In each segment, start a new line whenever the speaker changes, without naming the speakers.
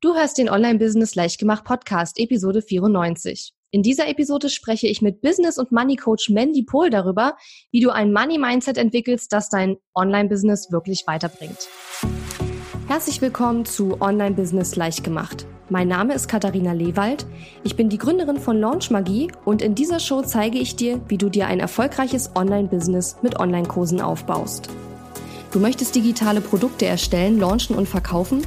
Du hörst den Online-Business Leichtgemacht Podcast, Episode 94. In dieser Episode spreche ich mit Business- und Money-Coach Mandy Pohl darüber, wie du ein Money-Mindset entwickelst, das dein Online-Business wirklich weiterbringt. Herzlich willkommen zu Online-Business Leichtgemacht. Mein Name ist Katharina Lewald. Ich bin die Gründerin von Launch Magie und in dieser Show zeige ich dir, wie du dir ein erfolgreiches Online-Business mit Online-Kursen aufbaust. Du möchtest digitale Produkte erstellen, launchen und verkaufen?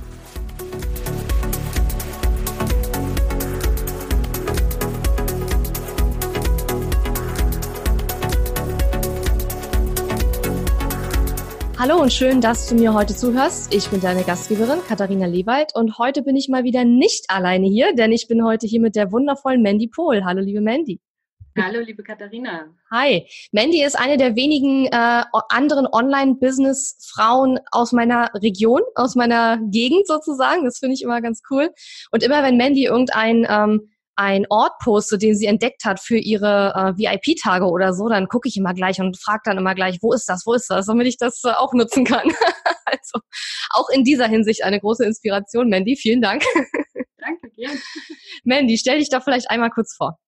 Hallo und schön, dass du mir heute zuhörst. Ich bin deine Gastgeberin Katharina Lewald und heute bin ich mal wieder nicht alleine hier, denn ich bin heute hier mit der wundervollen Mandy Pohl. Hallo, liebe Mandy.
Hallo, liebe Katharina.
Hi. Mandy ist eine der wenigen äh, anderen Online-Business-Frauen aus meiner Region, aus meiner Gegend sozusagen. Das finde ich immer ganz cool. Und immer wenn Mandy irgendein ähm, ein Ort postet, den sie entdeckt hat für ihre äh, VIP-Tage oder so, dann gucke ich immer gleich und frage dann immer gleich, wo ist das, wo ist das, damit ich das äh, auch nutzen kann. also auch in dieser Hinsicht eine große Inspiration, Mandy. Vielen Dank.
Danke, gern.
Mandy, stell dich doch vielleicht einmal kurz vor.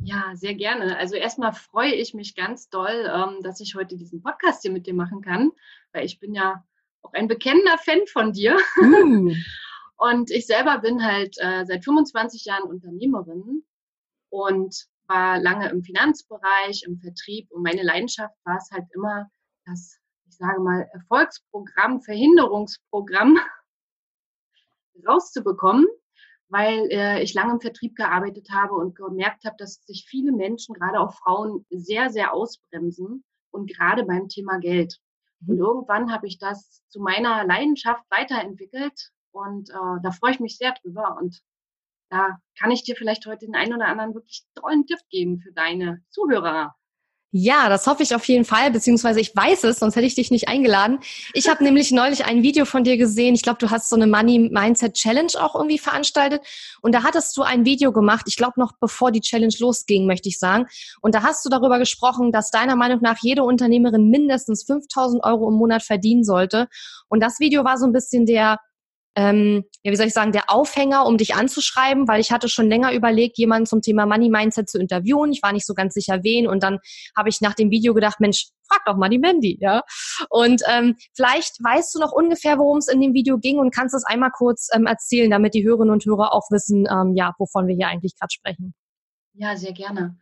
Ja, sehr gerne. Also erstmal freue ich mich ganz doll, ähm, dass ich heute diesen Podcast hier mit dir machen kann, weil ich bin ja auch ein bekennender Fan von dir. Uh. Und ich selber bin halt äh, seit 25 Jahren Unternehmerin und war lange im Finanzbereich, im Vertrieb und meine Leidenschaft war es halt immer das, ich sage mal, Erfolgsprogramm, Verhinderungsprogramm rauszubekommen, weil äh, ich lange im Vertrieb gearbeitet habe und gemerkt habe, dass sich viele Menschen, gerade auch Frauen, sehr, sehr ausbremsen und gerade beim Thema Geld. Und mhm. irgendwann habe ich das zu meiner Leidenschaft weiterentwickelt und äh, da freue ich mich sehr drüber. Und da kann ich dir vielleicht heute den einen oder anderen wirklich tollen Tipp geben für deine Zuhörer.
Ja, das hoffe ich auf jeden Fall, beziehungsweise ich weiß es, sonst hätte ich dich nicht eingeladen. Ich habe nämlich neulich ein Video von dir gesehen. Ich glaube, du hast so eine Money Mindset Challenge auch irgendwie veranstaltet. Und da hattest du ein Video gemacht, ich glaube noch bevor die Challenge losging, möchte ich sagen. Und da hast du darüber gesprochen, dass deiner Meinung nach jede Unternehmerin mindestens 5000 Euro im Monat verdienen sollte. Und das Video war so ein bisschen der ähm, ja, wie soll ich sagen, der Aufhänger, um dich anzuschreiben, weil ich hatte schon länger überlegt, jemanden zum Thema Money Mindset zu interviewen. Ich war nicht so ganz sicher, wen. Und dann habe ich nach dem Video gedacht, Mensch, frag doch mal die Mandy, ja. Und ähm, vielleicht weißt du noch ungefähr, worum es in dem Video ging und kannst es einmal kurz ähm, erzählen, damit die Hörerinnen und Hörer auch wissen, ähm, ja, wovon wir hier eigentlich gerade sprechen.
Ja, sehr gerne.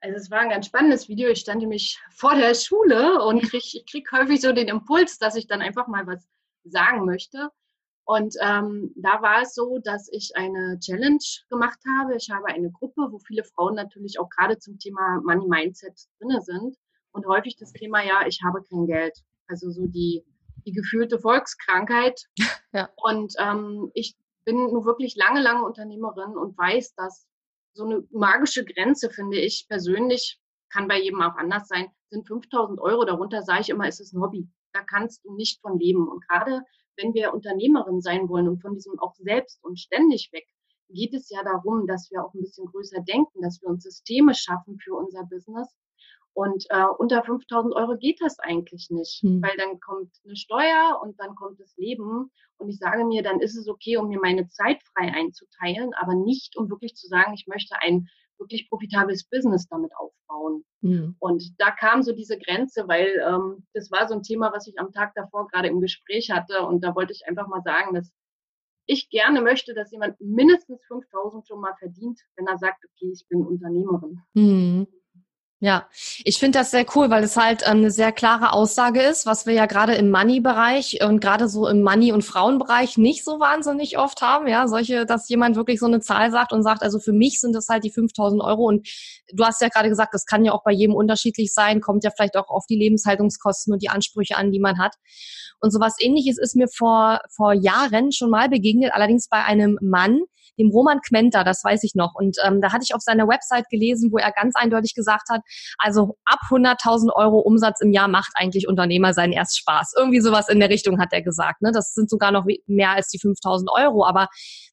Also es war ein ganz spannendes Video. Ich stand nämlich vor der Schule und krieg, krieg häufig so den Impuls, dass ich dann einfach mal was sagen möchte. Und ähm, da war es so, dass ich eine Challenge gemacht habe. Ich habe eine Gruppe, wo viele Frauen natürlich auch gerade zum Thema Money Mindset drinne sind und häufig das Thema, ja, ich habe kein Geld. Also so die, die gefühlte Volkskrankheit. Ja. Und ähm, ich bin nur wirklich lange, lange Unternehmerin und weiß, dass so eine magische Grenze, finde ich persönlich, kann bei jedem auch anders sein, sind 5000 Euro. Darunter sage ich immer, ist es ein Hobby. Da kannst du nicht von leben. Und gerade wenn wir Unternehmerin sein wollen und von diesem auch selbst und ständig weg, geht es ja darum, dass wir auch ein bisschen größer denken, dass wir uns Systeme schaffen für unser Business. Und äh, unter 5000 Euro geht das eigentlich nicht, hm. weil dann kommt eine Steuer und dann kommt das Leben. Und ich sage mir, dann ist es okay, um mir meine Zeit frei einzuteilen, aber nicht, um wirklich zu sagen, ich möchte ein wirklich profitables Business damit aufbauen. Mhm. Und da kam so diese Grenze, weil ähm, das war so ein Thema, was ich am Tag davor gerade im Gespräch hatte. Und da wollte ich einfach mal sagen, dass ich gerne möchte, dass jemand mindestens 5000 schon mal verdient, wenn er sagt, okay, ich bin Unternehmerin. Mhm.
Ja, ich finde das sehr cool, weil es halt ähm, eine sehr klare Aussage ist, was wir ja gerade im Money-Bereich und gerade so im Money- und Frauenbereich nicht so wahnsinnig oft haben. Ja, solche, dass jemand wirklich so eine Zahl sagt und sagt, also für mich sind das halt die 5000 Euro. Und du hast ja gerade gesagt, das kann ja auch bei jedem unterschiedlich sein, kommt ja vielleicht auch auf die Lebenshaltungskosten und die Ansprüche an, die man hat. Und sowas ähnliches ist mir vor, vor Jahren schon mal begegnet, allerdings bei einem Mann, dem Roman Quenter, das weiß ich noch. Und ähm, da hatte ich auf seiner Website gelesen, wo er ganz eindeutig gesagt hat, also ab 100.000 Euro Umsatz im Jahr macht eigentlich Unternehmer seinen erst Spaß. Irgendwie sowas in der Richtung hat er gesagt. Ne? Das sind sogar noch mehr als die 5.000 Euro. Aber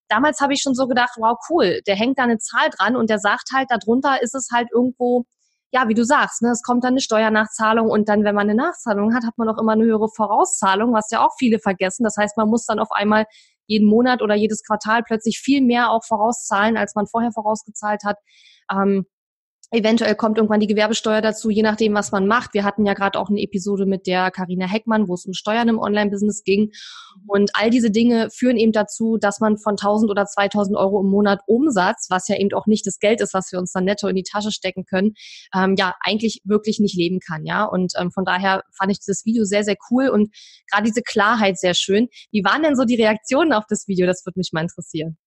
damals habe ich schon so gedacht, wow, cool, der hängt da eine Zahl dran und der sagt halt, darunter ist es halt irgendwo ja, wie du sagst, ne, es kommt dann eine Steuernachzahlung und dann, wenn man eine Nachzahlung hat, hat man auch immer eine höhere Vorauszahlung, was ja auch viele vergessen. Das heißt, man muss dann auf einmal jeden Monat oder jedes Quartal plötzlich viel mehr auch vorauszahlen, als man vorher vorausgezahlt hat. Ähm, Eventuell kommt irgendwann die Gewerbesteuer dazu, je nachdem, was man macht. Wir hatten ja gerade auch eine Episode mit der Karina Heckmann, wo es um Steuern im Online-Business ging. Und all diese Dinge führen eben dazu, dass man von 1000 oder 2000 Euro im Monat Umsatz, was ja eben auch nicht das Geld ist, was wir uns dann netto in die Tasche stecken können, ähm, ja, eigentlich wirklich nicht leben kann, ja. Und ähm, von daher fand ich dieses Video sehr, sehr cool und gerade diese Klarheit sehr schön. Wie waren denn so die Reaktionen auf das Video? Das würde mich mal interessieren.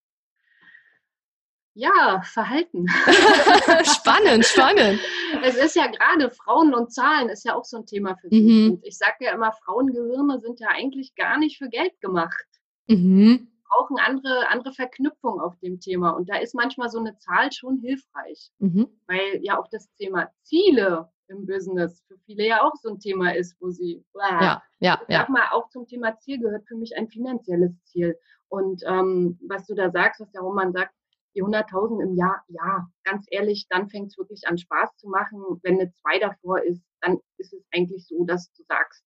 Ja, Verhalten.
spannend, spannend.
Es ist ja gerade Frauen und Zahlen ist ja auch so ein Thema für sich. Mhm. Und ich sage ja immer, Frauengehirne sind ja eigentlich gar nicht für Geld gemacht. Mhm. Brauchen andere, andere Verknüpfung auf dem Thema. Und da ist manchmal so eine Zahl schon hilfreich. Mhm. Weil ja auch das Thema Ziele im Business für viele ja auch so ein Thema ist, wo sie,
blah. ja, ja,
ich sag ja. mal, auch zum Thema Ziel gehört für mich ein finanzielles Ziel. Und ähm, was du da sagst, was der Roman sagt, die 100.000 im Jahr, ja, ganz ehrlich, dann fängt es wirklich an Spaß zu machen. Wenn eine 2 davor ist, dann ist es eigentlich so, dass du sagst,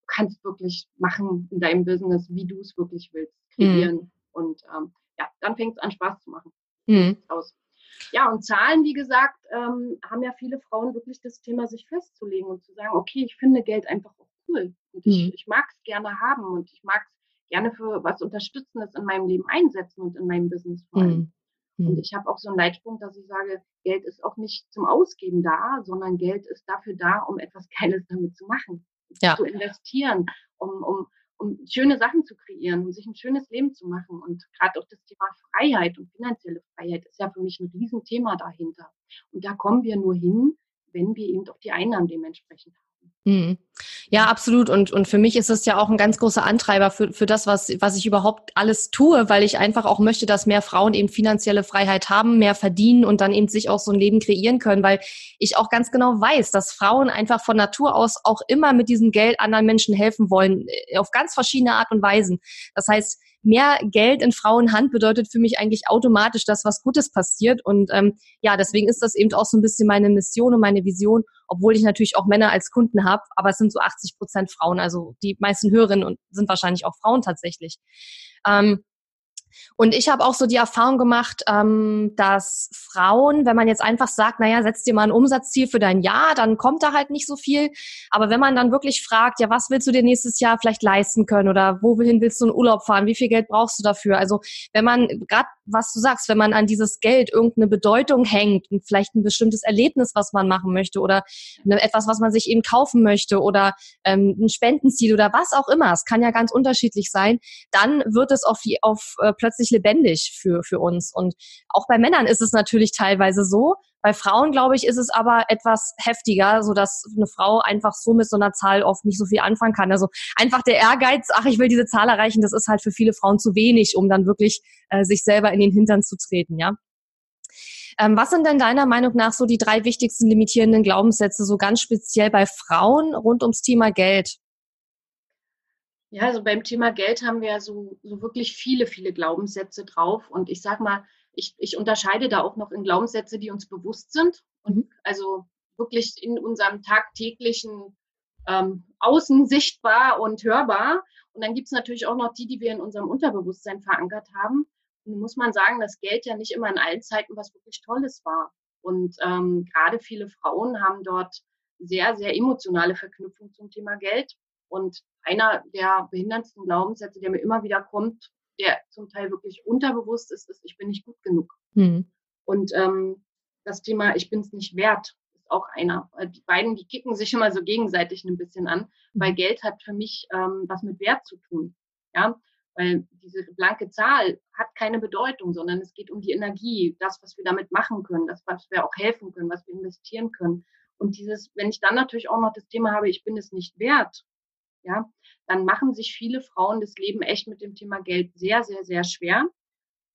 du kannst wirklich machen in deinem Business, wie du es wirklich willst, kreieren. Mhm. Und ähm, ja, dann fängt es an Spaß zu machen. Mhm. Aus. Ja, und Zahlen, wie gesagt, ähm, haben ja viele Frauen wirklich das Thema, sich festzulegen und zu sagen, okay, ich finde Geld einfach auch cool. Und ich, mhm. ich mag es gerne haben und ich mag es gerne für was Unterstützendes in meinem Leben einsetzen und in meinem Business vor allem. Mhm. Und hm. ich habe auch so einen Leitpunkt, dass ich sage, Geld ist auch nicht zum Ausgeben da, sondern Geld ist dafür da, um etwas Geiles damit zu machen, ja. zu investieren, um, um, um schöne Sachen zu kreieren, um sich ein schönes Leben zu machen. Und gerade auch das Thema Freiheit und finanzielle Freiheit ist ja für mich ein Riesenthema dahinter. Und da kommen wir nur hin, wenn wir eben auch die Einnahmen dementsprechend haben.
Mhm. Ja, absolut. Und, und für mich ist es ja auch ein ganz großer Antreiber für, für das, was, was ich überhaupt alles tue, weil ich einfach auch möchte, dass mehr Frauen eben finanzielle Freiheit haben, mehr verdienen und dann eben sich auch so ein Leben kreieren können, weil ich auch ganz genau weiß, dass Frauen einfach von Natur aus auch immer mit diesem Geld anderen Menschen helfen wollen, äh, auf ganz verschiedene Art und Weisen. Das heißt, mehr Geld in Frauenhand bedeutet für mich eigentlich automatisch, dass was Gutes passiert. Und ähm, ja, deswegen ist das eben auch so ein bisschen meine Mission und meine Vision, obwohl ich natürlich auch Männer als Kunden habe, aber es sind so 80 Prozent Frauen. Also die meisten Hörerinnen sind wahrscheinlich auch Frauen tatsächlich. Ähm, und ich habe auch so die Erfahrung gemacht, ähm, dass Frauen, wenn man jetzt einfach sagt, naja, setz dir mal ein Umsatzziel für dein Jahr, dann kommt da halt nicht so viel. Aber wenn man dann wirklich fragt, ja, was willst du dir nächstes Jahr vielleicht leisten können oder wohin willst du in Urlaub fahren, wie viel Geld brauchst du dafür? Also wenn man gerade, was du sagst, wenn man an dieses Geld irgendeine Bedeutung hängt und vielleicht ein bestimmtes Erlebnis, was man machen möchte oder etwas, was man sich eben kaufen möchte oder ähm, ein Spendenziel oder was auch immer, es kann ja ganz unterschiedlich sein, dann wird es auf, auf äh, plötzlich lebendig für, für uns. Und auch bei Männern ist es natürlich teilweise so. Bei Frauen, glaube ich, ist es aber etwas heftiger, so dass eine Frau einfach so mit so einer Zahl oft nicht so viel anfangen kann. Also einfach der Ehrgeiz, ach, ich will diese Zahl erreichen, das ist halt für viele Frauen zu wenig, um dann wirklich äh, sich selber in den Hintern zu treten, ja. Ähm, was sind denn deiner Meinung nach so die drei wichtigsten limitierenden Glaubenssätze, so ganz speziell bei Frauen rund ums Thema Geld?
Ja, also beim Thema Geld haben wir ja so, so wirklich viele, viele Glaubenssätze drauf. Und ich sag mal, ich, ich unterscheide da auch noch in Glaubenssätze, die uns bewusst sind. Und mhm. also wirklich in unserem tagtäglichen ähm, Außen sichtbar und hörbar. Und dann gibt es natürlich auch noch die, die wir in unserem Unterbewusstsein verankert haben. Und muss man sagen, dass Geld ja nicht immer in allen Zeiten was wirklich Tolles war. Und ähm, gerade viele Frauen haben dort sehr, sehr emotionale Verknüpfung zum Thema Geld. Und einer der behinderndsten Glaubenssätze, der mir immer wieder kommt, der zum Teil wirklich unterbewusst ist, ist, ich bin nicht gut genug. Mhm. Und ähm, das Thema, ich bin es nicht wert, ist auch einer. Die beiden, die kicken sich immer so gegenseitig ein bisschen an, mhm. weil Geld hat für mich ähm, was mit Wert zu tun. Ja, weil diese blanke Zahl hat keine Bedeutung, sondern es geht um die Energie, das, was wir damit machen können, das, was wir auch helfen können, was wir investieren können. Und dieses, wenn ich dann natürlich auch noch das Thema habe, ich bin es nicht wert, ja, dann machen sich viele Frauen das Leben echt mit dem Thema Geld sehr, sehr, sehr schwer.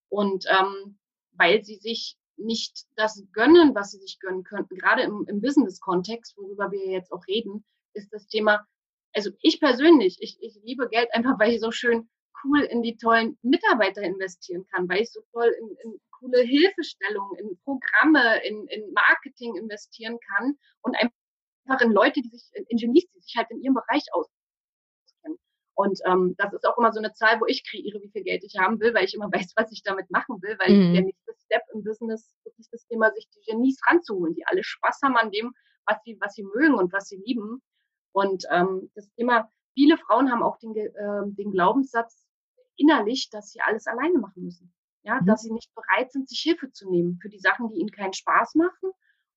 Und ähm, weil sie sich nicht das gönnen, was sie sich gönnen könnten, gerade im, im Business-Kontext, worüber wir jetzt auch reden, ist das Thema, also ich persönlich, ich, ich liebe Geld einfach, weil ich so schön cool in die tollen Mitarbeiter investieren kann, weil ich so toll in, in coole Hilfestellungen, in Programme, in, in Marketing investieren kann und einfach in Leute, die sich, in Genies, die sich halt in ihrem Bereich auskennen. Und ähm, das ist auch immer so eine Zahl, wo ich kreiere, wie viel Geld ich haben will, weil ich immer weiß, was ich damit machen will, weil mhm. der nächste Step im Business ist das Thema, sich die Genies ranzuholen, die alle Spaß haben an dem, was sie, was sie mögen und was sie lieben. Und ähm, das Thema, viele Frauen haben auch den, äh, den Glaubenssatz innerlich, dass sie alles alleine machen müssen. Ja, mhm. dass sie nicht bereit sind, sich Hilfe zu nehmen für die Sachen, die ihnen keinen Spaß machen.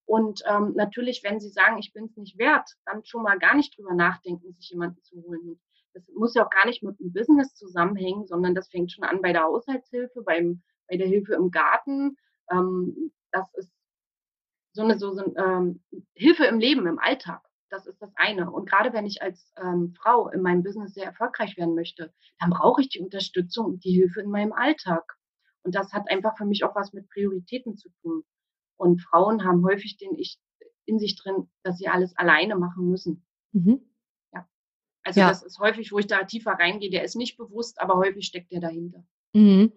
Und ähm, natürlich, wenn sie sagen, ich bin es nicht wert, dann schon mal gar nicht drüber nachdenken, sich jemanden zu holen. Das muss ja auch gar nicht mit dem Business zusammenhängen, sondern das fängt schon an bei der Haushaltshilfe, beim, bei der Hilfe im Garten. Ähm, das ist so eine so, so ähm, Hilfe im Leben, im Alltag. Das ist das eine. Und gerade wenn ich als ähm, Frau in meinem Business sehr erfolgreich werden möchte, dann brauche ich die Unterstützung und die Hilfe in meinem Alltag. Und das hat einfach für mich auch was mit Prioritäten zu tun. Und Frauen haben häufig den Ich in sich drin, dass sie alles alleine machen müssen. Mhm. Also ja. das ist häufig, wo ich da tiefer reingehe, der ist nicht bewusst, aber häufig steckt der dahinter.
Mhm.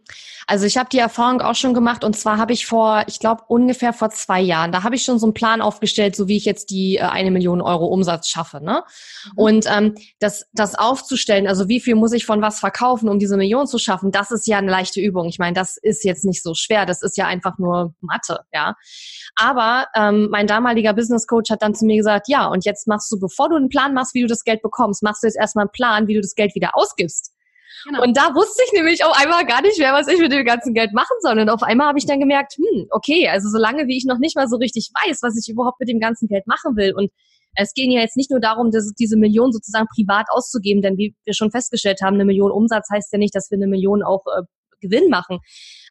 Also ich habe die Erfahrung auch schon gemacht und zwar habe ich vor, ich glaube ungefähr vor zwei Jahren, da habe ich schon so einen Plan aufgestellt, so wie ich jetzt die äh, eine Million Euro Umsatz schaffe. Ne? Mhm. Und ähm, das, das aufzustellen, also wie viel muss ich von was verkaufen, um diese Million zu schaffen, das ist ja eine leichte Übung. Ich meine, das ist jetzt nicht so schwer, das ist ja einfach nur Mathe, ja. Aber ähm, mein damaliger Business Coach hat dann zu mir gesagt, ja, und jetzt machst du, bevor du einen Plan machst, wie du das Geld bekommst, machst du jetzt erstmal einen Plan, wie du das Geld wieder ausgibst. Genau. Und da wusste ich nämlich auch einmal gar nicht mehr, was ich mit dem ganzen Geld machen soll. Und auf einmal habe ich dann gemerkt, hm, okay, also solange wie ich noch nicht mal so richtig weiß, was ich überhaupt mit dem ganzen Geld machen will und es ging ja jetzt nicht nur darum, dass diese Million sozusagen privat auszugeben, denn wie wir schon festgestellt haben, eine Million Umsatz heißt ja nicht, dass wir eine Million auch äh, Gewinn machen.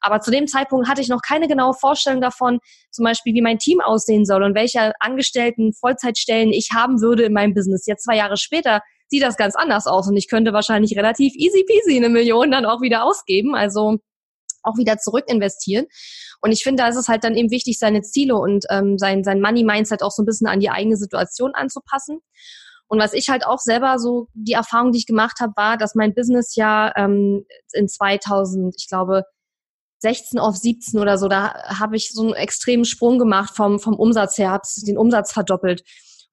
Aber zu dem Zeitpunkt hatte ich noch keine genaue Vorstellung davon, zum Beispiel, wie mein Team aussehen soll und welche Angestellten Vollzeitstellen ich haben würde in meinem Business. Jetzt zwei Jahre später sieht das ganz anders aus und ich könnte wahrscheinlich relativ easy peasy eine Million dann auch wieder ausgeben, also auch wieder zurück investieren. Und ich finde, da ist es halt dann eben wichtig, seine Ziele und ähm, sein, sein Money-Mindset auch so ein bisschen an die eigene Situation anzupassen. Und was ich halt auch selber so, die Erfahrung, die ich gemacht habe, war, dass mein Business ja ähm, in 2000, ich glaube, 16 auf 17 oder so, da habe ich so einen extremen Sprung gemacht vom, vom Umsatz her, habe den Umsatz verdoppelt.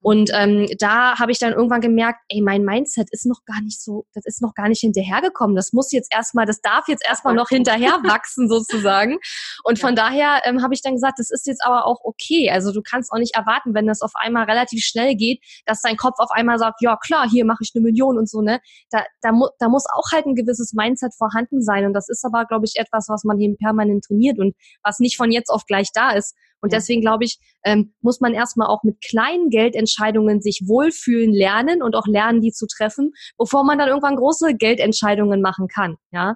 Und ähm, da habe ich dann irgendwann gemerkt, ey, mein Mindset ist noch gar nicht so, das ist noch gar nicht hinterhergekommen. Das muss jetzt erstmal, das darf jetzt erstmal noch hinterher wachsen sozusagen. Und von daher ähm, habe ich dann gesagt, das ist jetzt aber auch okay. Also du kannst auch nicht erwarten, wenn das auf einmal relativ schnell geht, dass dein Kopf auf einmal sagt, ja klar, hier mache ich eine Million und so, ne? Da, da, mu da muss auch halt ein gewisses Mindset vorhanden sein. Und das ist aber, glaube ich, etwas, was man eben permanent trainiert und was nicht von jetzt auf gleich da ist. Und deswegen glaube ich, ähm, muss man erstmal auch mit kleinen Geldentscheidungen sich wohlfühlen lernen und auch lernen, die zu treffen, bevor man dann irgendwann große Geldentscheidungen machen kann. Ja.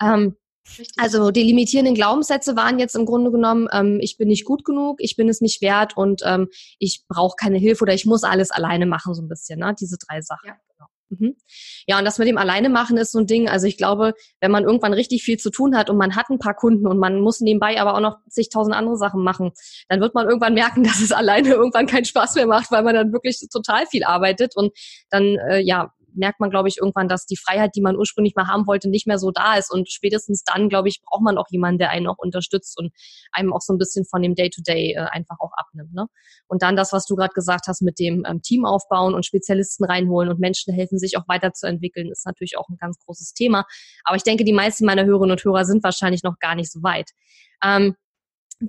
Ähm, Also die limitierenden Glaubenssätze waren jetzt im Grunde genommen, ähm, ich bin nicht gut genug, ich bin es nicht wert und ähm, ich brauche keine Hilfe oder ich muss alles alleine machen, so ein bisschen, ne? diese drei Sachen. Ja. Mhm. Ja, und das mit dem Alleine machen ist so ein Ding. Also ich glaube, wenn man irgendwann richtig viel zu tun hat und man hat ein paar Kunden und man muss nebenbei aber auch noch zigtausend andere Sachen machen, dann wird man irgendwann merken, dass es alleine irgendwann keinen Spaß mehr macht, weil man dann wirklich total viel arbeitet und dann, äh, ja, merkt man, glaube ich, irgendwann, dass die Freiheit, die man ursprünglich mal haben wollte, nicht mehr so da ist. Und spätestens dann, glaube ich, braucht man auch jemanden, der einen auch unterstützt und einem auch so ein bisschen von dem Day-to-Day -Day, äh, einfach auch abnimmt. Ne? Und dann das, was du gerade gesagt hast mit dem ähm, Team aufbauen und Spezialisten reinholen und Menschen helfen, sich auch weiterzuentwickeln, ist natürlich auch ein ganz großes Thema. Aber ich denke, die meisten meiner Hörerinnen und Hörer sind wahrscheinlich noch gar nicht so weit. Ähm,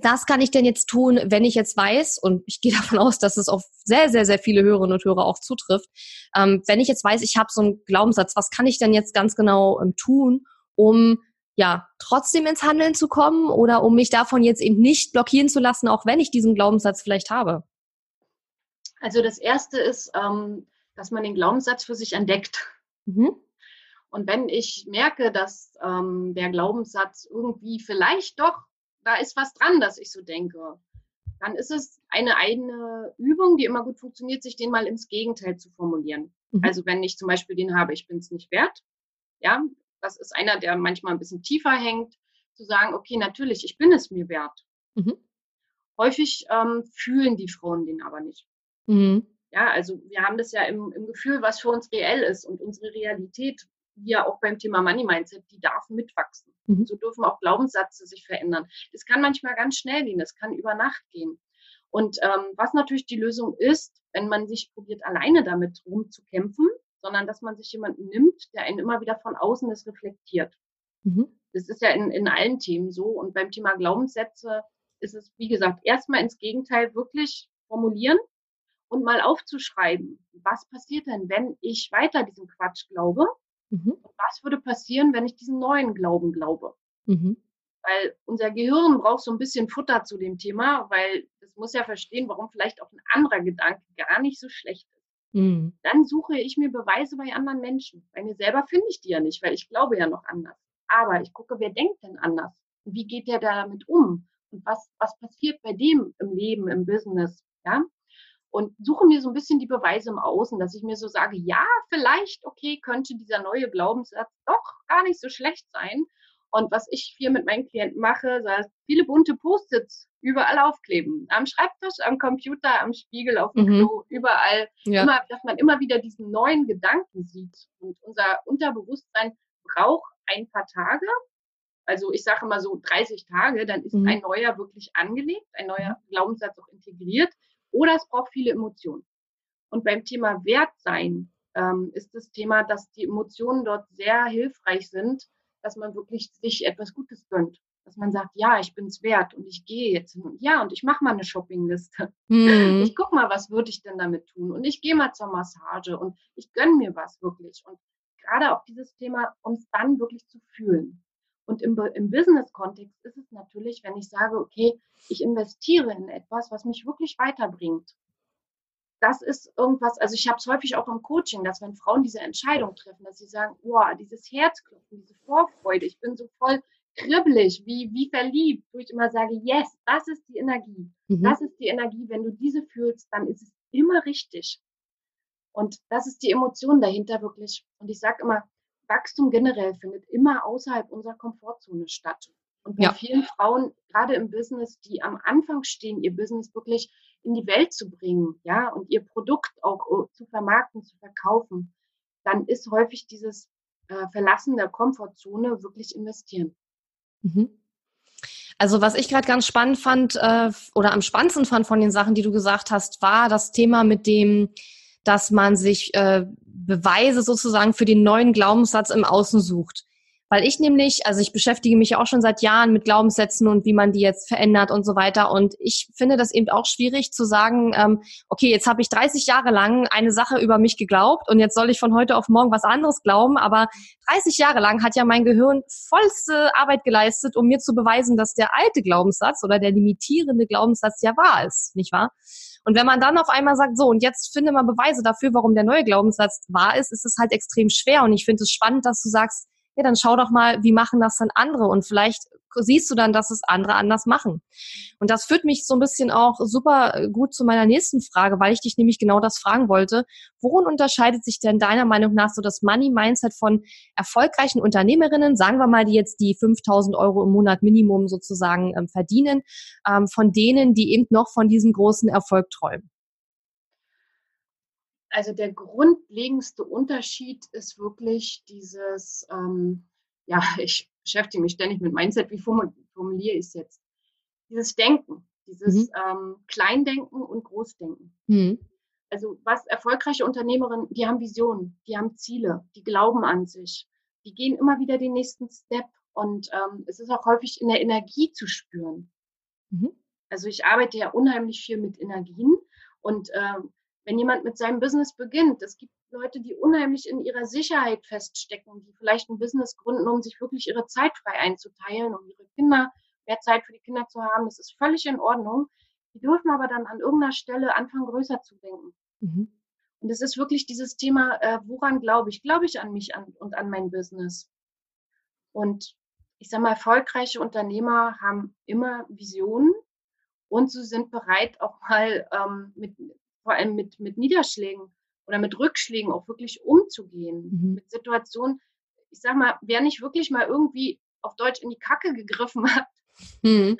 was kann ich denn jetzt tun, wenn ich jetzt weiß, und ich gehe davon aus, dass es auf sehr, sehr, sehr viele Hörerinnen und Hörer auch zutrifft, ähm, wenn ich jetzt weiß, ich habe so einen Glaubenssatz, was kann ich denn jetzt ganz genau ähm, tun, um ja trotzdem ins Handeln zu kommen oder um mich davon jetzt eben nicht blockieren zu lassen, auch wenn ich diesen Glaubenssatz vielleicht habe?
Also das Erste ist, ähm, dass man den Glaubenssatz für sich entdeckt. Mhm. Und wenn ich merke, dass ähm, der Glaubenssatz irgendwie vielleicht doch da ist was dran, dass ich so denke. Dann ist es eine eigene Übung, die immer gut funktioniert, sich den mal ins Gegenteil zu formulieren. Mhm. Also wenn ich zum Beispiel den habe, ich bin es nicht wert, ja, das ist einer, der manchmal ein bisschen tiefer hängt. zu sagen, okay, natürlich, ich bin es mir wert. Mhm. Häufig ähm, fühlen die Frauen den aber nicht. Mhm. Ja, also wir haben das ja im, im Gefühl, was für uns reell ist und unsere Realität, wie ja auch beim Thema Money Mindset, die darf mitwachsen. Mhm. So dürfen auch Glaubenssätze sich verändern. Das kann manchmal ganz schnell gehen, das kann über Nacht gehen. Und ähm, was natürlich die Lösung ist, wenn man sich probiert, alleine damit rumzukämpfen, sondern dass man sich jemanden nimmt, der einen immer wieder von außen das reflektiert. Mhm. Das ist ja in, in allen Themen so. Und beim Thema Glaubenssätze ist es, wie gesagt, erstmal ins Gegenteil wirklich formulieren und mal aufzuschreiben, was passiert denn, wenn ich weiter diesen Quatsch glaube? Mhm. Und was würde passieren, wenn ich diesen neuen Glauben glaube? Mhm. Weil unser Gehirn braucht so ein bisschen Futter zu dem Thema, weil das muss ja verstehen, warum vielleicht auch ein anderer Gedanke gar nicht so schlecht ist. Mhm. Dann suche ich mir Beweise bei anderen Menschen. Bei mir selber finde ich die ja nicht, weil ich glaube ja noch anders. Aber ich gucke, wer denkt denn anders? Wie geht der damit um? Und was, was passiert bei dem im Leben, im Business? Ja? Und suche mir so ein bisschen die Beweise im Außen, dass ich mir so sage, ja, vielleicht, okay, könnte dieser neue Glaubenssatz doch gar nicht so schlecht sein. Und was ich hier mit meinen Klienten mache, sei viele bunte Post-its überall aufkleben. Am Schreibtisch, am Computer, am Spiegel, auf dem mhm. Klo, überall. Ja. Immer, dass man immer wieder diesen neuen Gedanken sieht. Und unser Unterbewusstsein braucht ein paar Tage. Also ich sage immer so 30 Tage, dann ist mhm. ein neuer wirklich angelegt, ein neuer mhm. Glaubenssatz auch integriert. Oder es braucht viele Emotionen. Und beim Thema Wertsein ähm, ist das Thema, dass die Emotionen dort sehr hilfreich sind, dass man wirklich sich etwas Gutes gönnt. Dass man sagt, ja, ich bin es wert und ich gehe jetzt hin und ja, und ich mache mal eine Shoppingliste. Mhm. Ich guck mal, was würde ich denn damit tun? Und ich gehe mal zur Massage und ich gönne mir was wirklich. Und gerade auch dieses Thema, um es dann wirklich zu fühlen. Und im, im Business-Kontext ist es natürlich, wenn ich sage, okay, ich investiere in etwas, was mich wirklich weiterbringt das ist irgendwas, also ich habe es häufig auch im Coaching, dass wenn Frauen diese Entscheidung treffen, dass sie sagen, oh, dieses Herzklopfen, diese Vorfreude, ich bin so voll kribbelig, wie, wie verliebt, wo ich immer sage, yes, das ist die Energie. Mhm. Das ist die Energie. Wenn du diese fühlst, dann ist es immer richtig. Und das ist die Emotion dahinter wirklich. Und ich sage immer, Wachstum generell findet immer außerhalb unserer Komfortzone statt. Und bei ja. vielen Frauen, gerade im Business, die am Anfang stehen, ihr Business wirklich in die Welt zu bringen, ja, und ihr Produkt auch äh, zu vermarkten, zu verkaufen, dann ist häufig dieses äh, Verlassen der Komfortzone wirklich investieren.
Mhm. Also was ich gerade ganz spannend fand äh, oder am spannendsten fand von den Sachen, die du gesagt hast, war das Thema mit dem, dass man sich äh, Beweise sozusagen für den neuen Glaubenssatz im Außen sucht. Weil ich nämlich, also ich beschäftige mich auch schon seit Jahren mit Glaubenssätzen und wie man die jetzt verändert und so weiter. Und ich finde das eben auch schwierig zu sagen, ähm, okay, jetzt habe ich 30 Jahre lang eine Sache über mich geglaubt und jetzt soll ich von heute auf morgen was anderes glauben. Aber 30 Jahre lang hat ja mein Gehirn vollste Arbeit geleistet, um mir zu beweisen, dass der alte Glaubenssatz oder der limitierende Glaubenssatz ja wahr ist, nicht wahr? Und wenn man dann auf einmal sagt, so, und jetzt finde mal Beweise dafür, warum der neue Glaubenssatz wahr ist, ist es halt extrem schwer. Und ich finde es spannend, dass du sagst, ja, dann schau doch mal, wie machen das dann andere und vielleicht siehst du dann, dass es andere anders machen. Und das führt mich so ein bisschen auch super gut zu meiner nächsten Frage, weil ich dich nämlich genau das fragen wollte. Worin unterscheidet sich denn deiner Meinung nach so das Money Mindset von erfolgreichen Unternehmerinnen, sagen wir mal, die jetzt die 5000 Euro im Monat Minimum sozusagen ähm, verdienen, ähm, von denen, die eben noch von diesem großen Erfolg träumen?
Also der grundlegendste Unterschied ist wirklich dieses, ähm, ja, ich beschäftige mich ständig mit Mindset, wie formuliere ich es jetzt? Dieses Denken, dieses mhm. ähm, Kleindenken und Großdenken. Mhm. Also was erfolgreiche Unternehmerinnen, die haben Visionen, die haben Ziele, die glauben an sich, die gehen immer wieder den nächsten Step und ähm, es ist auch häufig in der Energie zu spüren. Mhm. Also ich arbeite ja unheimlich viel mit Energien und ähm, wenn jemand mit seinem Business beginnt. Es gibt Leute, die unheimlich in ihrer Sicherheit feststecken, die vielleicht ein Business gründen, um sich wirklich ihre Zeit frei einzuteilen, um ihre Kinder, mehr Zeit für die Kinder zu haben. Das ist völlig in Ordnung. Die dürfen aber dann an irgendeiner Stelle anfangen, größer zu denken. Mhm. Und es ist wirklich dieses Thema, äh, woran glaube ich? Glaube ich an mich an, und an mein Business? Und ich sage mal, erfolgreiche Unternehmer haben immer Visionen und sie sind bereit, auch mal ähm, mit, vor allem mit, mit Niederschlägen oder mit Rückschlägen auch wirklich umzugehen. Mhm. Mit Situationen, ich sag mal, wer nicht wirklich mal irgendwie auf Deutsch in die Kacke gegriffen hat, mhm.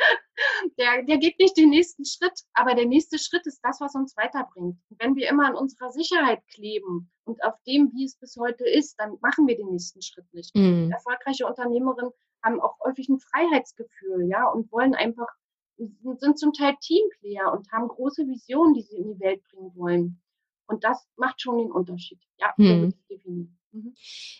der, der geht nicht den nächsten Schritt. Aber der nächste Schritt ist das, was uns weiterbringt. Und wenn wir immer an unserer Sicherheit kleben und auf dem, wie es bis heute ist, dann machen wir den nächsten Schritt nicht. Mhm. Erfolgreiche Unternehmerinnen haben auch häufig ein Freiheitsgefühl, ja, und wollen einfach, sind zum Teil Teamplayer und haben große Visionen, die sie in die Welt bringen wollen. Und das macht schon den Unterschied. Ja, hm. definieren.
Mhm.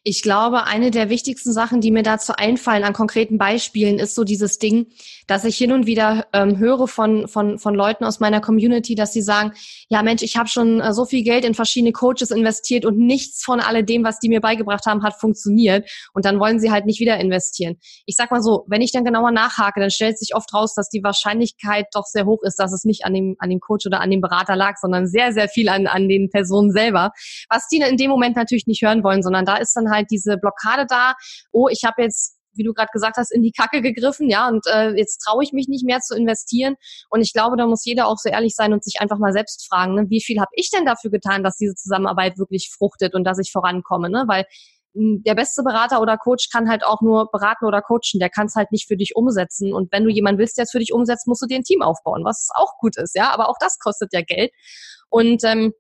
Ich glaube, eine der wichtigsten Sachen, die mir dazu einfallen an konkreten Beispielen, ist so dieses Ding, dass ich hin und wieder ähm, höre von, von, von Leuten aus meiner Community, dass sie sagen, ja Mensch, ich habe schon äh, so viel Geld in verschiedene Coaches investiert und nichts von alledem, was die mir beigebracht haben, hat funktioniert. Und dann wollen sie halt nicht wieder investieren. Ich sag mal so, wenn ich dann genauer nachhake, dann stellt sich oft raus, dass die Wahrscheinlichkeit doch sehr hoch ist, dass es nicht an dem, an dem Coach oder an dem Berater lag, sondern sehr, sehr viel an, an den Personen selber. Was die in dem Moment natürlich nicht hören wollen, sondern da ist dann halt diese Blockade da, oh, ich habe jetzt wie du gerade gesagt hast, in die Kacke gegriffen, ja, und äh, jetzt traue ich mich nicht mehr zu investieren. Und ich glaube, da muss jeder auch so ehrlich sein und sich einfach mal selbst fragen, ne, wie viel habe ich denn dafür getan, dass diese Zusammenarbeit wirklich fruchtet und dass ich vorankomme, ne? Weil hm, der beste Berater oder Coach kann halt auch nur beraten oder coachen. Der kann es halt nicht für dich umsetzen. Und wenn du jemanden willst, der es für dich umsetzt, musst du dir ein Team aufbauen, was auch gut ist, ja. Aber auch das kostet ja Geld. Und ähm,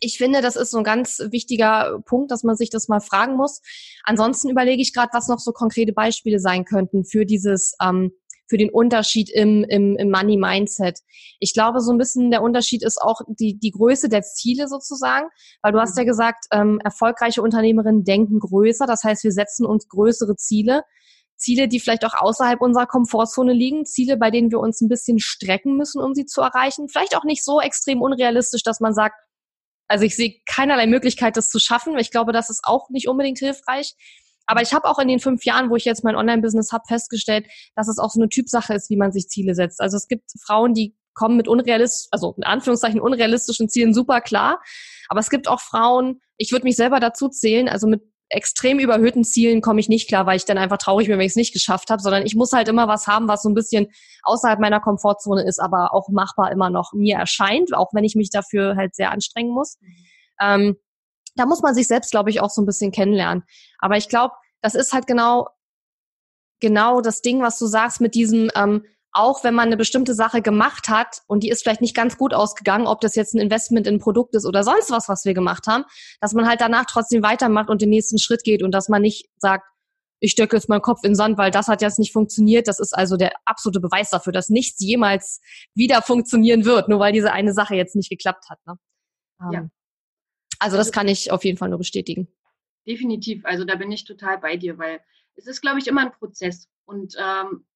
ich finde, das ist so ein ganz wichtiger Punkt, dass man sich das mal fragen muss. Ansonsten überlege ich gerade, was noch so konkrete Beispiele sein könnten für dieses, ähm, für den Unterschied im, im, im Money Mindset. Ich glaube, so ein bisschen der Unterschied ist auch die, die Größe der Ziele sozusagen, weil du hast ja gesagt, ähm, erfolgreiche Unternehmerinnen denken größer. Das heißt, wir setzen uns größere Ziele. Ziele, die vielleicht auch außerhalb unserer Komfortzone liegen, Ziele, bei denen wir uns ein bisschen strecken müssen, um sie zu erreichen. Vielleicht auch nicht so extrem unrealistisch, dass man sagt, also ich sehe keinerlei Möglichkeit, das zu schaffen. Ich glaube, das ist auch nicht unbedingt hilfreich. Aber ich habe auch in den fünf Jahren, wo ich jetzt mein Online-Business habe, festgestellt, dass es auch so eine Typsache ist, wie man sich Ziele setzt. Also es gibt Frauen, die kommen mit unrealistisch, also in Anführungszeichen unrealistischen Zielen super klar. Aber es gibt auch Frauen, ich würde mich selber dazu zählen, also mit extrem überhöhten Zielen komme ich nicht klar, weil ich dann einfach traurig bin, wenn ich es nicht geschafft habe, sondern ich muss halt immer was haben, was so ein bisschen außerhalb meiner Komfortzone ist, aber auch machbar immer noch mir erscheint, auch wenn ich mich dafür halt sehr anstrengen muss. Ähm, da muss man sich selbst, glaube ich, auch so ein bisschen kennenlernen. Aber ich glaube, das ist halt genau genau das Ding, was du sagst mit diesem ähm, auch wenn man eine bestimmte Sache gemacht hat und die ist vielleicht nicht ganz gut ausgegangen, ob das jetzt ein Investment in ein Produkt ist oder sonst was, was wir gemacht haben, dass man halt danach trotzdem weitermacht und den nächsten Schritt geht und dass man nicht sagt, ich stecke jetzt meinen Kopf in den Sand, weil das hat jetzt nicht funktioniert. Das ist also der absolute Beweis dafür, dass nichts jemals wieder funktionieren wird, nur weil diese eine Sache jetzt nicht geklappt hat. Ne? Ja. Ähm, also das also kann ich auf jeden Fall nur bestätigen.
Definitiv. Also da bin ich total bei dir, weil es ist, glaube ich, immer ein Prozess. Und ähm,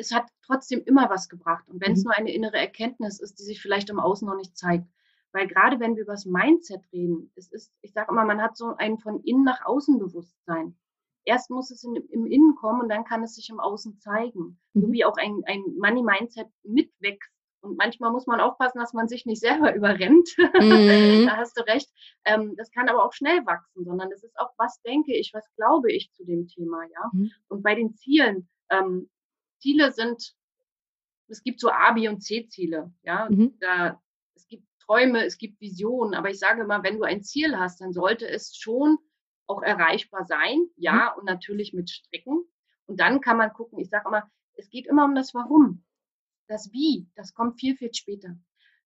es hat trotzdem immer was gebracht. Und wenn es mhm. nur eine innere Erkenntnis ist, die sich vielleicht im Außen noch nicht zeigt. Weil gerade wenn wir über das Mindset reden, es ist, ich sage immer, man hat so ein von innen nach außen Bewusstsein. Erst muss es in, im Innen kommen und dann kann es sich im Außen zeigen. Mhm. So wie auch ein, ein Money-Mindset mitwächst. Und manchmal muss man aufpassen, dass man sich nicht selber überrennt. Mhm. da hast du recht. Ähm, das kann aber auch schnell wachsen, sondern es ist auch, was denke ich, was glaube ich zu dem Thema, ja. Mhm. Und bei den Zielen, ähm, Ziele sind, es gibt so A, B und C-Ziele. Ja, mhm. da, es gibt Träume, es gibt Visionen, aber ich sage immer, wenn du ein Ziel hast, dann sollte es schon auch erreichbar sein. Ja, mhm. und natürlich mit Strecken. Und dann kann man gucken, ich sage immer, es geht immer um das Warum. Das Wie, das kommt viel, viel später.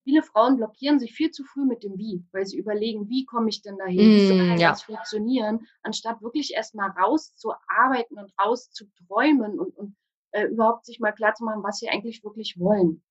Viele Frauen blockieren sich viel zu früh mit dem Wie, weil sie überlegen, wie komme ich denn dahin, wie soll mm, ja. das funktionieren, anstatt wirklich erstmal rauszuarbeiten und rauszuträumen und, und äh, überhaupt sich mal klar zu machen, was sie eigentlich wirklich wollen.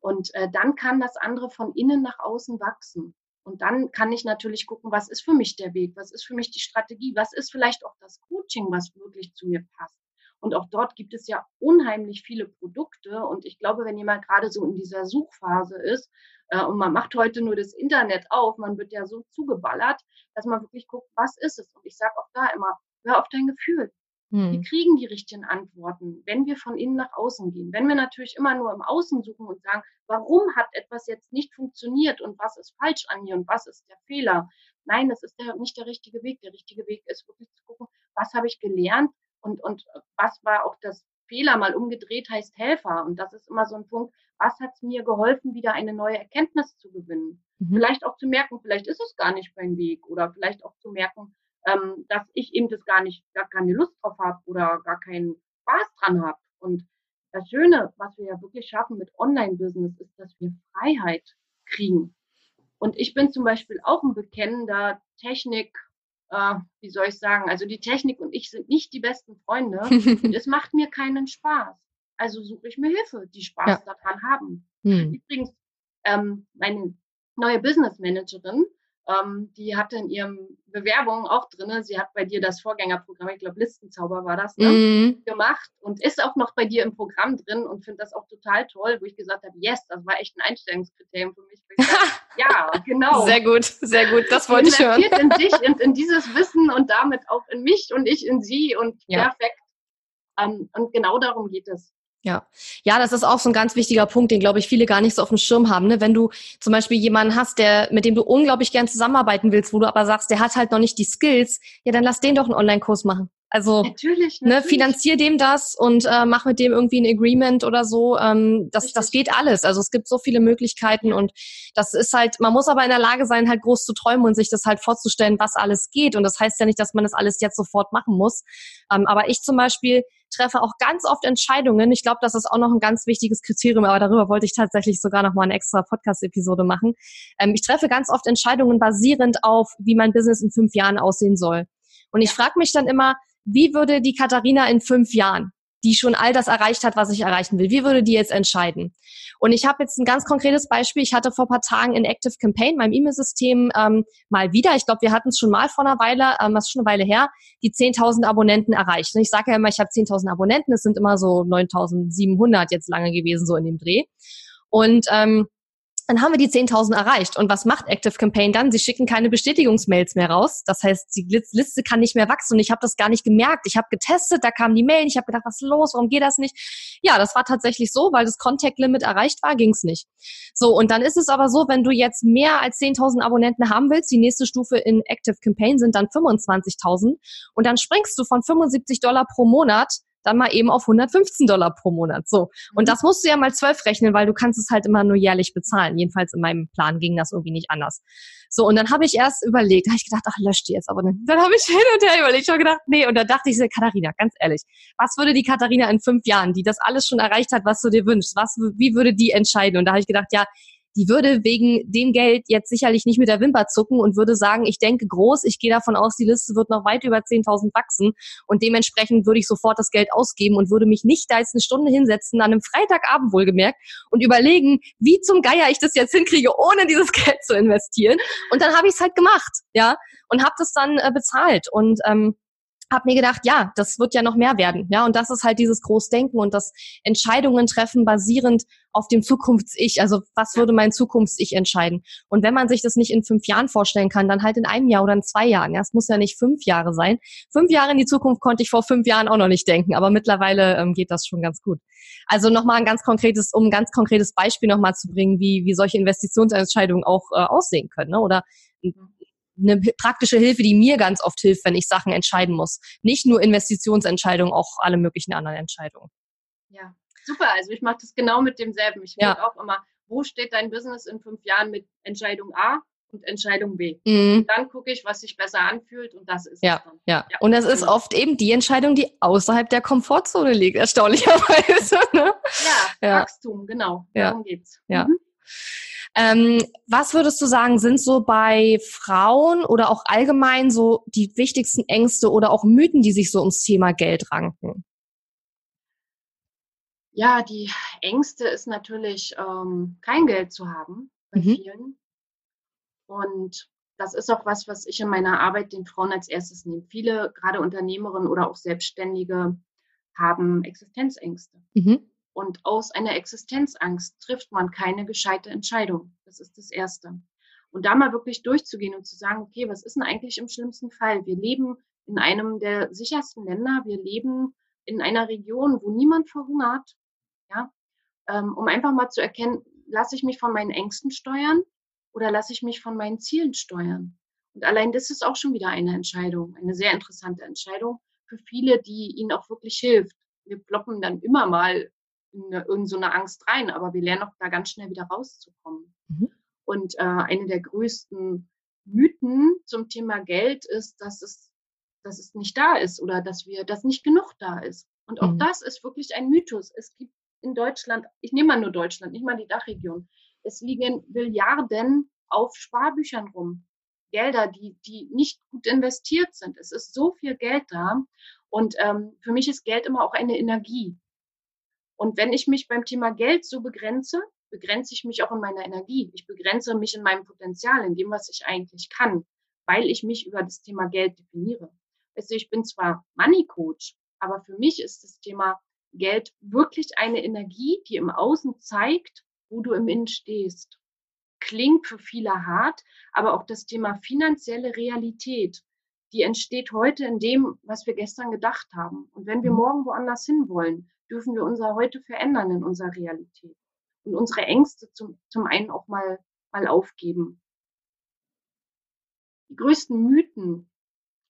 Und äh, dann kann das andere von innen nach außen wachsen. Und dann kann ich natürlich gucken, was ist für mich der Weg, was ist für mich die Strategie, was ist vielleicht auch das Coaching, was wirklich zu mir passt. Und auch dort gibt es ja unheimlich viele Produkte. Und ich glaube, wenn jemand gerade so in dieser Suchphase ist äh, und man macht heute nur das Internet auf, man wird ja so zugeballert, dass man wirklich guckt, was ist es? Und ich sage auch da immer, hör auf dein Gefühl. Wir hm. kriegen die richtigen Antworten, wenn wir von innen nach außen gehen. Wenn wir natürlich immer nur im Außen suchen und sagen, warum hat etwas jetzt nicht funktioniert und was ist falsch an mir und was ist der Fehler? Nein, das ist der, nicht der richtige Weg. Der richtige Weg ist wirklich zu gucken, was habe ich gelernt und, und was war auch das Fehler mal umgedreht heißt Helfer. Und das ist immer so ein Punkt, was hat es mir geholfen, wieder eine neue Erkenntnis zu gewinnen? Mhm. Vielleicht auch zu merken, vielleicht ist es gar nicht mein Weg oder vielleicht auch zu merken, ähm, dass ich eben das gar nicht, gar keine Lust drauf habe oder gar kein, Spaß dran habe. Und das Schöne, was wir ja wirklich schaffen mit Online-Business, ist, dass wir Freiheit kriegen. Und ich bin zum Beispiel auch ein bekennender Technik, äh, wie soll ich sagen, also die Technik und ich sind nicht die besten Freunde. und es macht mir keinen Spaß. Also suche ich mir Hilfe, die Spaß ja. daran haben. Hm. Übrigens, ähm, meine neue Business Managerin, ähm, die hatte in ihrem Bewerbung auch drinne, sie hat bei dir das Vorgängerprogramm, ich glaube Listenzauber war das, ne, mhm. gemacht und ist auch noch bei dir im Programm drin und finde das auch total toll, wo ich gesagt habe, yes, das war echt ein Einstellungskriterium für mich. Dachte, ja, genau.
Sehr gut, sehr gut, das wollte ich hören.
in dich und in dieses Wissen und damit auch in mich und ich in sie und ja. perfekt. Ähm, und genau darum geht es.
Ja, ja, das ist auch so ein ganz wichtiger Punkt, den glaube ich viele gar nicht so auf dem Schirm haben. Ne? Wenn du zum Beispiel jemanden hast, der mit dem du unglaublich gern zusammenarbeiten willst, wo du aber sagst, der hat halt noch nicht die Skills, ja, dann lass den doch einen Online-Kurs machen. Also natürlich, ne, natürlich. Ne, finanzier dem das und äh, mach mit dem irgendwie ein Agreement oder so. Ähm, das, das geht alles. Also es gibt so viele Möglichkeiten und das ist halt, man muss aber in der Lage sein, halt groß zu träumen und sich das halt vorzustellen, was alles geht. Und das heißt ja nicht, dass man das alles jetzt sofort machen muss. Ähm, aber ich zum Beispiel treffe auch ganz oft Entscheidungen. Ich glaube, das ist auch noch ein ganz wichtiges Kriterium, aber darüber wollte ich tatsächlich sogar noch mal eine extra Podcast-Episode machen. Ähm, ich treffe ganz oft Entscheidungen basierend auf, wie mein Business in fünf Jahren aussehen soll. Und ich frage mich dann immer, wie würde die Katharina in fünf Jahren, die schon all das erreicht hat, was ich erreichen will, wie würde die jetzt entscheiden? Und ich habe jetzt ein ganz konkretes Beispiel. Ich hatte vor paar Tagen in Active Campaign, meinem E-Mail-System, ähm, mal wieder, ich glaube, wir hatten es schon mal vor einer Weile, ähm, was ist schon eine Weile her, die 10.000 Abonnenten erreicht. Und ich sage ja immer, ich habe 10.000 Abonnenten, es sind immer so 9.700 jetzt lange gewesen, so in dem Dreh. Und ähm, dann haben wir die 10.000 erreicht. Und was macht Active Campaign dann? Sie schicken keine Bestätigungsmails mehr raus. Das heißt, die Liste kann nicht mehr wachsen. Und ich habe das gar nicht gemerkt. Ich habe getestet, da kamen die Mails. Ich habe gedacht, was ist los? Warum geht das nicht? Ja, das war tatsächlich so, weil das Contact Limit erreicht war, ging's nicht. So, und dann ist es aber so, wenn du jetzt mehr als 10.000 Abonnenten haben willst, die nächste Stufe in Active Campaign sind dann 25.000. Und dann springst du von 75 Dollar pro Monat dann mal eben auf 115 Dollar pro Monat. So. Und mhm. das musst du ja mal zwölf rechnen, weil du kannst es halt immer nur jährlich bezahlen. Jedenfalls in meinem Plan ging das irgendwie nicht anders. So, und dann habe ich erst überlegt, habe ich gedacht, ach, löscht die jetzt aber nicht. Dann habe ich hin und her überlegt, ich habe gedacht, nee, und da dachte ich, Katharina, ganz ehrlich, was würde die Katharina in fünf Jahren, die das alles schon erreicht hat, was du dir wünschst, was, wie würde die entscheiden? Und da habe ich gedacht, ja, die würde wegen dem Geld jetzt sicherlich nicht mit der Wimper zucken und würde sagen, ich denke groß, ich gehe davon aus, die Liste wird noch weit über 10.000 wachsen und dementsprechend würde ich sofort das Geld ausgeben und würde mich nicht da jetzt eine Stunde hinsetzen, an einem Freitagabend wohlgemerkt und überlegen, wie zum Geier ich das jetzt hinkriege, ohne dieses Geld zu investieren. Und dann habe ich es halt gemacht, ja, und habe das dann äh, bezahlt und ähm, habe mir gedacht, ja, das wird ja noch mehr werden. Ja, und das ist halt dieses Großdenken und das Entscheidungen treffen basierend auf dem Zukunfts-Ich. Also was würde mein Zukunfts-Ich entscheiden? Und wenn man sich das nicht in fünf Jahren vorstellen kann, dann halt in einem Jahr oder in zwei Jahren. Ja, es muss ja nicht fünf Jahre sein. Fünf Jahre in die Zukunft konnte ich vor fünf Jahren auch noch nicht denken, aber mittlerweile ähm, geht das schon ganz gut. Also nochmal ein ganz konkretes, um ein ganz konkretes Beispiel nochmal zu bringen, wie, wie solche Investitionsentscheidungen auch äh, aussehen können. Ne? Oder eine praktische Hilfe, die mir ganz oft hilft, wenn ich Sachen entscheiden muss. Nicht nur Investitionsentscheidungen, auch alle möglichen anderen Entscheidungen.
Ja, super. Also ich mache das genau mit demselben. Ich ja. auch immer, wo steht dein Business in fünf Jahren mit Entscheidung A und Entscheidung B. Mhm. Dann gucke ich, was sich besser anfühlt und das ist
ja,
es dann.
Ja. ja, und das ist genau. oft eben die Entscheidung, die außerhalb der Komfortzone liegt, erstaunlicherweise.
Ne? Ja, ja, Wachstum, genau. Darum geht's.
Ja. Mhm. Ähm, was würdest du sagen, sind so bei Frauen oder auch allgemein so die wichtigsten Ängste oder auch Mythen, die sich so ums Thema Geld ranken?
Ja, die Ängste ist natürlich, ähm, kein Geld zu haben bei mhm. vielen. Und das ist auch was, was ich in meiner Arbeit den Frauen als erstes nehme. Viele, gerade Unternehmerinnen oder auch Selbstständige, haben Existenzängste. Mhm. Und aus einer Existenzangst trifft man keine gescheite Entscheidung. Das ist das Erste. Und da mal wirklich durchzugehen und zu sagen, okay, was ist denn eigentlich im schlimmsten Fall? Wir leben in einem der sichersten Länder. Wir leben in einer Region, wo niemand verhungert. Ja, ähm, um einfach mal zu erkennen, lasse ich mich von meinen Ängsten steuern oder lasse ich mich von meinen Zielen steuern? Und allein das ist auch schon wieder eine Entscheidung, eine sehr interessante Entscheidung für viele, die ihnen auch wirklich hilft. Wir ploppen dann immer mal in, in so eine Angst rein, aber wir lernen auch da ganz schnell wieder rauszukommen. Mhm. Und äh, eine der größten Mythen zum Thema Geld ist, dass es, dass es nicht da ist oder dass wir, dass nicht genug da ist. Und auch mhm. das ist wirklich ein Mythos. Es gibt in Deutschland, ich nehme mal nur Deutschland, nicht mal die Dachregion, es liegen Milliarden auf Sparbüchern rum. Gelder, die, die nicht gut investiert sind. Es ist so viel Geld da. Und ähm, für mich ist Geld immer auch eine Energie. Und wenn ich mich beim Thema Geld so begrenze, begrenze ich mich auch in meiner Energie. Ich begrenze mich in meinem Potenzial, in dem, was ich eigentlich kann, weil ich mich über das Thema Geld definiere. Also ich bin zwar Money Coach, aber für mich ist das Thema Geld wirklich eine Energie, die im Außen zeigt, wo du im Innen stehst. Klingt für viele hart, aber auch das Thema finanzielle Realität, die entsteht heute in dem, was wir gestern gedacht haben. Und wenn wir mhm. morgen woanders hinwollen, dürfen wir unser Heute verändern in unserer Realität und unsere Ängste zum, zum einen auch mal, mal aufgeben. Die größten Mythen.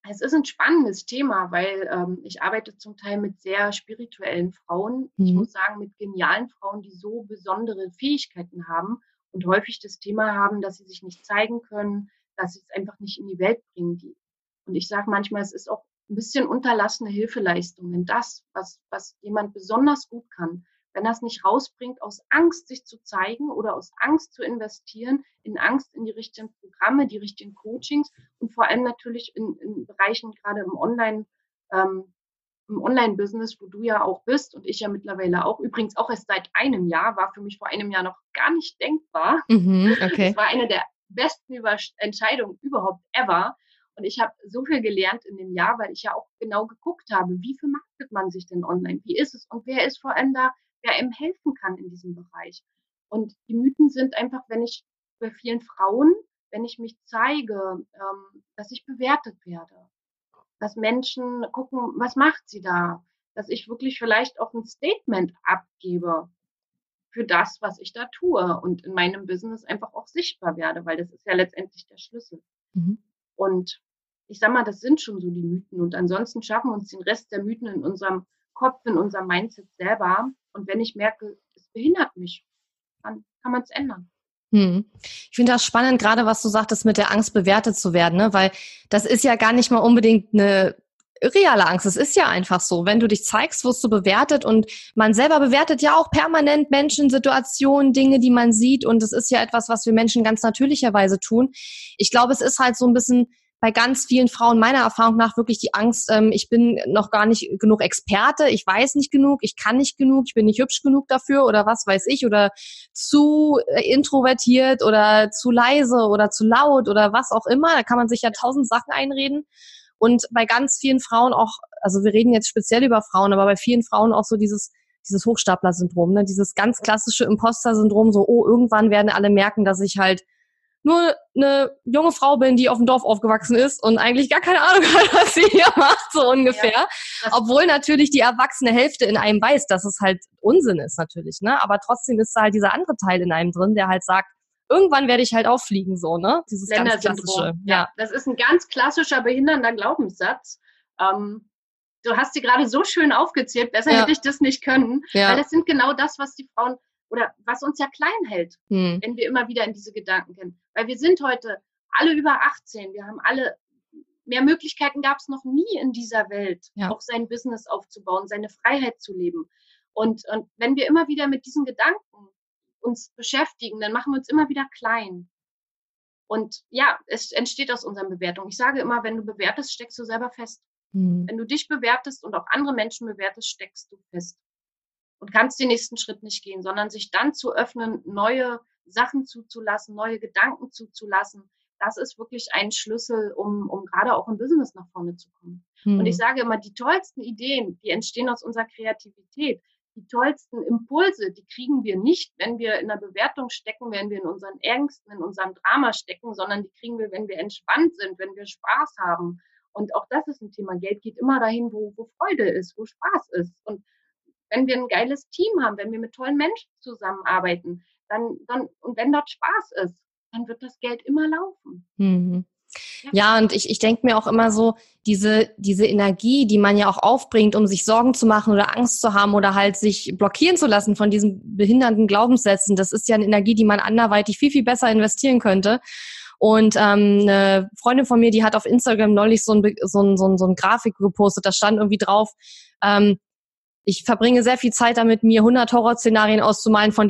Es ist ein spannendes Thema, weil ähm, ich arbeite zum Teil mit sehr spirituellen Frauen. Mhm. Ich muss sagen, mit genialen Frauen, die so besondere Fähigkeiten haben und häufig das Thema haben, dass sie sich nicht zeigen können, dass sie es einfach nicht in die Welt bringen. Die, und ich sage manchmal, es ist auch ein bisschen unterlassene Hilfeleistung. Wenn das, was, was jemand besonders gut kann, wenn er es nicht rausbringt, aus Angst sich zu zeigen oder aus Angst zu investieren, in Angst in die richtigen Programme, die richtigen Coachings und vor allem natürlich in, in Bereichen gerade im Online, ähm, im Online-Business, wo du ja auch bist und ich ja mittlerweile auch, übrigens auch erst seit einem Jahr, war für mich vor einem Jahr noch gar nicht denkbar. Mhm, okay. Das war eine der besten Entscheidungen überhaupt ever, und ich habe so viel gelernt in dem Jahr, weil ich ja auch genau geguckt habe, wie vermarktet man sich denn online? Wie ist es? Und wer ist vor allem da, wer ihm helfen kann in diesem Bereich? Und die Mythen sind einfach, wenn ich bei vielen Frauen, wenn ich mich zeige, ähm, dass ich bewertet werde, dass Menschen gucken, was macht sie da? Dass ich wirklich vielleicht auch ein Statement abgebe für das, was ich da tue und in meinem Business einfach auch sichtbar werde, weil das ist ja letztendlich der Schlüssel. Mhm. Und ich sag mal, das sind schon so die Mythen. Und ansonsten schaffen wir uns den Rest der Mythen in unserem Kopf, in unserem Mindset selber. Und wenn ich merke, es behindert mich, dann kann man es ändern.
Hm. Ich finde das spannend, gerade was du sagtest, mit der Angst bewertet zu werden, ne? weil das ist ja gar nicht mal unbedingt eine reale Angst. Es ist ja einfach so. Wenn du dich zeigst, wirst du bewertet und man selber bewertet ja auch permanent Menschen, Situationen, Dinge, die man sieht und es ist ja etwas, was wir Menschen ganz natürlicherweise tun. Ich glaube, es ist halt so ein bisschen bei ganz vielen Frauen meiner Erfahrung nach wirklich die Angst, ähm, ich bin noch gar nicht genug Experte, ich weiß nicht genug, ich kann nicht genug, ich bin nicht hübsch genug dafür oder was weiß ich oder zu äh, introvertiert oder zu leise oder zu laut oder was auch immer. Da kann man sich ja tausend Sachen einreden. Und bei ganz vielen Frauen auch, also wir reden jetzt speziell über Frauen, aber bei vielen Frauen auch so dieses, dieses Hochstapler-Syndrom, ne? dieses ganz klassische Imposter-Syndrom, so, oh, irgendwann werden alle merken, dass ich halt nur eine junge Frau bin, die auf dem Dorf aufgewachsen ist und eigentlich gar keine Ahnung hat, was sie hier macht, so ungefähr. Ja, Obwohl natürlich die erwachsene Hälfte in einem weiß, dass es halt Unsinn ist natürlich, ne? Aber trotzdem ist da halt dieser andere Teil in einem drin, der halt sagt, irgendwann werde ich halt auffliegen, so, ne?
Dieses ganz klassische. Ja. Das ist ein ganz klassischer behindernder Glaubenssatz. Ähm, du hast sie gerade so schön aufgezählt, besser ja. hätte ich das nicht können. Ja. Weil das sind genau das, was die Frauen oder was uns ja klein hält, hm. wenn wir immer wieder in diese Gedanken gehen. Weil wir sind heute alle über 18, wir haben alle mehr Möglichkeiten gab es noch nie in dieser Welt, ja. auch sein Business aufzubauen, seine Freiheit zu leben. Und, und wenn wir immer wieder mit diesen Gedanken uns beschäftigen, dann machen wir uns immer wieder klein. Und ja, es entsteht aus unseren Bewertungen. Ich sage immer, wenn du bewertest, steckst du selber fest. Mhm. Wenn du dich bewertest und auch andere Menschen bewertest, steckst du fest. Und kannst den nächsten Schritt nicht gehen, sondern sich dann zu öffnen, neue Sachen zuzulassen, neue Gedanken zuzulassen. Das ist wirklich ein Schlüssel, um, um gerade auch im Business nach vorne zu kommen. Mhm. Und ich hm. sage immer, die tollsten Ideen, die entstehen aus unserer Kreativität die tollsten Impulse, die kriegen wir nicht, wenn wir in der Bewertung stecken, wenn wir in unseren Ängsten, in unserem Drama stecken, sondern die kriegen wir, wenn wir entspannt sind, wenn wir Spaß haben. Und auch das ist ein Thema. Geld geht immer dahin, wo, wo Freude ist, wo Spaß ist. Und wenn wir ein geiles Team haben, wenn wir mit tollen Menschen zusammenarbeiten, dann, dann und wenn dort Spaß ist, dann wird das Geld immer laufen. Mhm.
Ja, und ich, ich denke mir auch immer so, diese, diese Energie, die man ja auch aufbringt, um sich Sorgen zu machen oder Angst zu haben oder halt sich blockieren zu lassen von diesen behindernden Glaubenssätzen, das ist ja eine Energie, die man anderweitig viel, viel besser investieren könnte. Und ähm, eine Freundin von mir, die hat auf Instagram neulich so ein, so ein, so ein, so ein Grafik gepostet, da stand irgendwie drauf, ähm, ich verbringe sehr viel Zeit damit, mir 100 Horrorszenarien auszumalen, von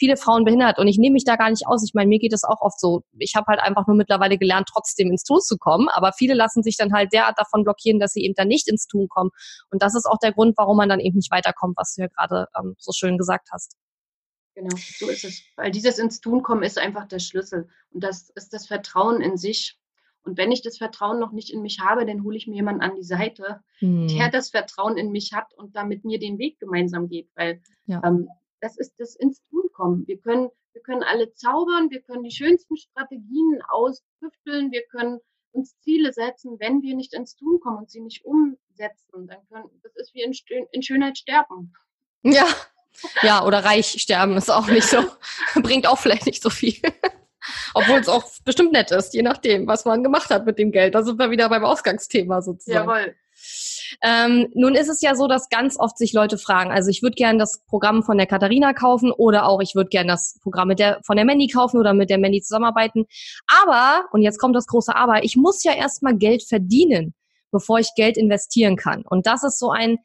denen 99 nie eintreten werden oder irgendwie sowas stand da drauf. Und da habe ich gedacht, ja, das ist das, was viele Frauen behindert. Und ich nehme mich da gar nicht aus. Ich meine, mir geht es auch oft so. Ich habe halt einfach nur mittlerweile gelernt, trotzdem ins Tun zu kommen. Aber viele lassen sich dann halt derart davon blockieren, dass sie eben dann nicht ins Tun kommen. Und das ist auch der Grund, warum man dann eben nicht weiterkommt, was du ja gerade ähm, so schön gesagt hast.
Genau, so ist es. Weil dieses ins Tun kommen ist einfach der Schlüssel. Und das ist das Vertrauen in sich. Und wenn ich das Vertrauen noch nicht in mich habe, dann hole ich mir jemanden an die Seite, hm. der das Vertrauen in mich hat und da mit mir den Weg gemeinsam geht. Weil ja. ähm, das ist das ins Tun kommen. Wir können, wir können alle zaubern, wir können die schönsten Strategien austüfteln, wir können uns Ziele setzen, wenn wir nicht ins Tun kommen und sie nicht umsetzen, dann können, das ist wie in, in Schönheit sterben.
Ja, ja, oder reich sterben ist auch nicht so, bringt auch vielleicht nicht so viel. Obwohl es auch bestimmt nett ist, je nachdem, was man gemacht hat mit dem Geld. Da sind wir wieder beim Ausgangsthema sozusagen.
Jawohl.
Ähm, nun ist es ja so, dass ganz oft sich Leute fragen, also ich würde gerne das Programm von der Katharina kaufen oder auch ich würde gerne das Programm mit der, von der Mandy kaufen oder mit der Mandy zusammenarbeiten. Aber, und jetzt kommt das große Aber, ich muss ja erstmal Geld verdienen, bevor ich Geld investieren kann. Und das ist so ein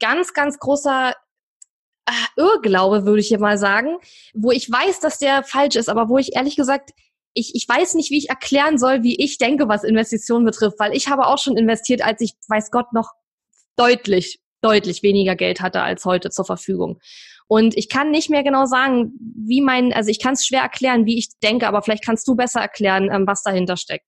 ganz, ganz großer äh, Irrglaube, würde ich hier mal sagen, wo ich weiß, dass der falsch ist, aber wo ich ehrlich gesagt ich, ich weiß nicht, wie ich erklären soll, wie ich denke, was Investitionen betrifft, weil ich habe auch schon investiert, als ich, weiß Gott, noch deutlich, deutlich weniger Geld hatte als heute zur Verfügung. Und ich kann nicht mehr genau sagen, wie mein, also ich kann es schwer erklären, wie ich denke, aber vielleicht kannst du besser erklären, ähm, was dahinter steckt.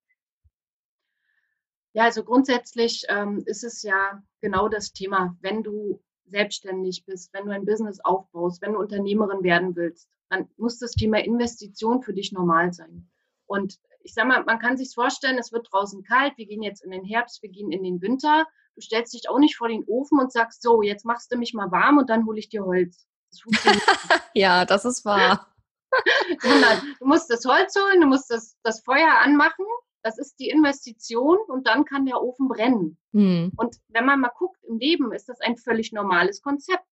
Ja, also grundsätzlich ähm, ist es ja genau das Thema, wenn du selbstständig bist, wenn du ein Business aufbaust, wenn du Unternehmerin werden willst, dann muss das Thema Investition für dich normal sein. Und ich sag mal, man kann sich vorstellen, es wird draußen kalt, wir gehen jetzt in den Herbst, wir gehen in den Winter Du stellst dich auch nicht vor den Ofen und sagst, so, jetzt machst du mich mal warm und dann hole ich dir Holz.
Das ja, das ist wahr.
Sondern du musst das Holz holen, du musst das, das Feuer anmachen. Das ist die Investition und dann kann der Ofen brennen. Hm. Und wenn man mal guckt im Leben, ist das ein völlig normales Konzept.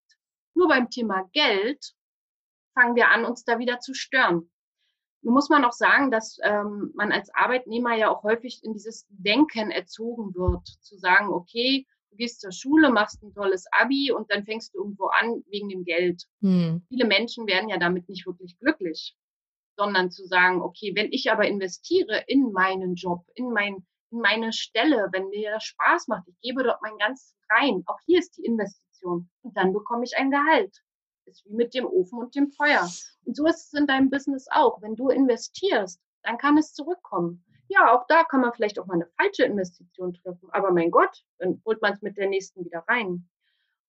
Nur beim Thema Geld fangen wir an, uns da wieder zu stören. Nun muss man auch sagen, dass ähm, man als Arbeitnehmer ja auch häufig in dieses Denken erzogen wird, zu sagen, okay, du gehst zur Schule, machst ein tolles Abi und dann fängst du irgendwo an wegen dem Geld. Hm. Viele Menschen werden ja damit nicht wirklich glücklich, sondern zu sagen, okay, wenn ich aber investiere in meinen Job, in, mein, in meine Stelle, wenn mir das Spaß macht, ich gebe dort mein ganzes rein, auch hier ist die Investition und dann bekomme ich ein Gehalt ist wie mit dem Ofen und dem Feuer. Und so ist es in deinem Business auch. Wenn du investierst, dann kann es zurückkommen. Ja, auch da kann man vielleicht auch mal eine falsche Investition treffen. Aber mein Gott, dann holt man es mit der nächsten wieder rein.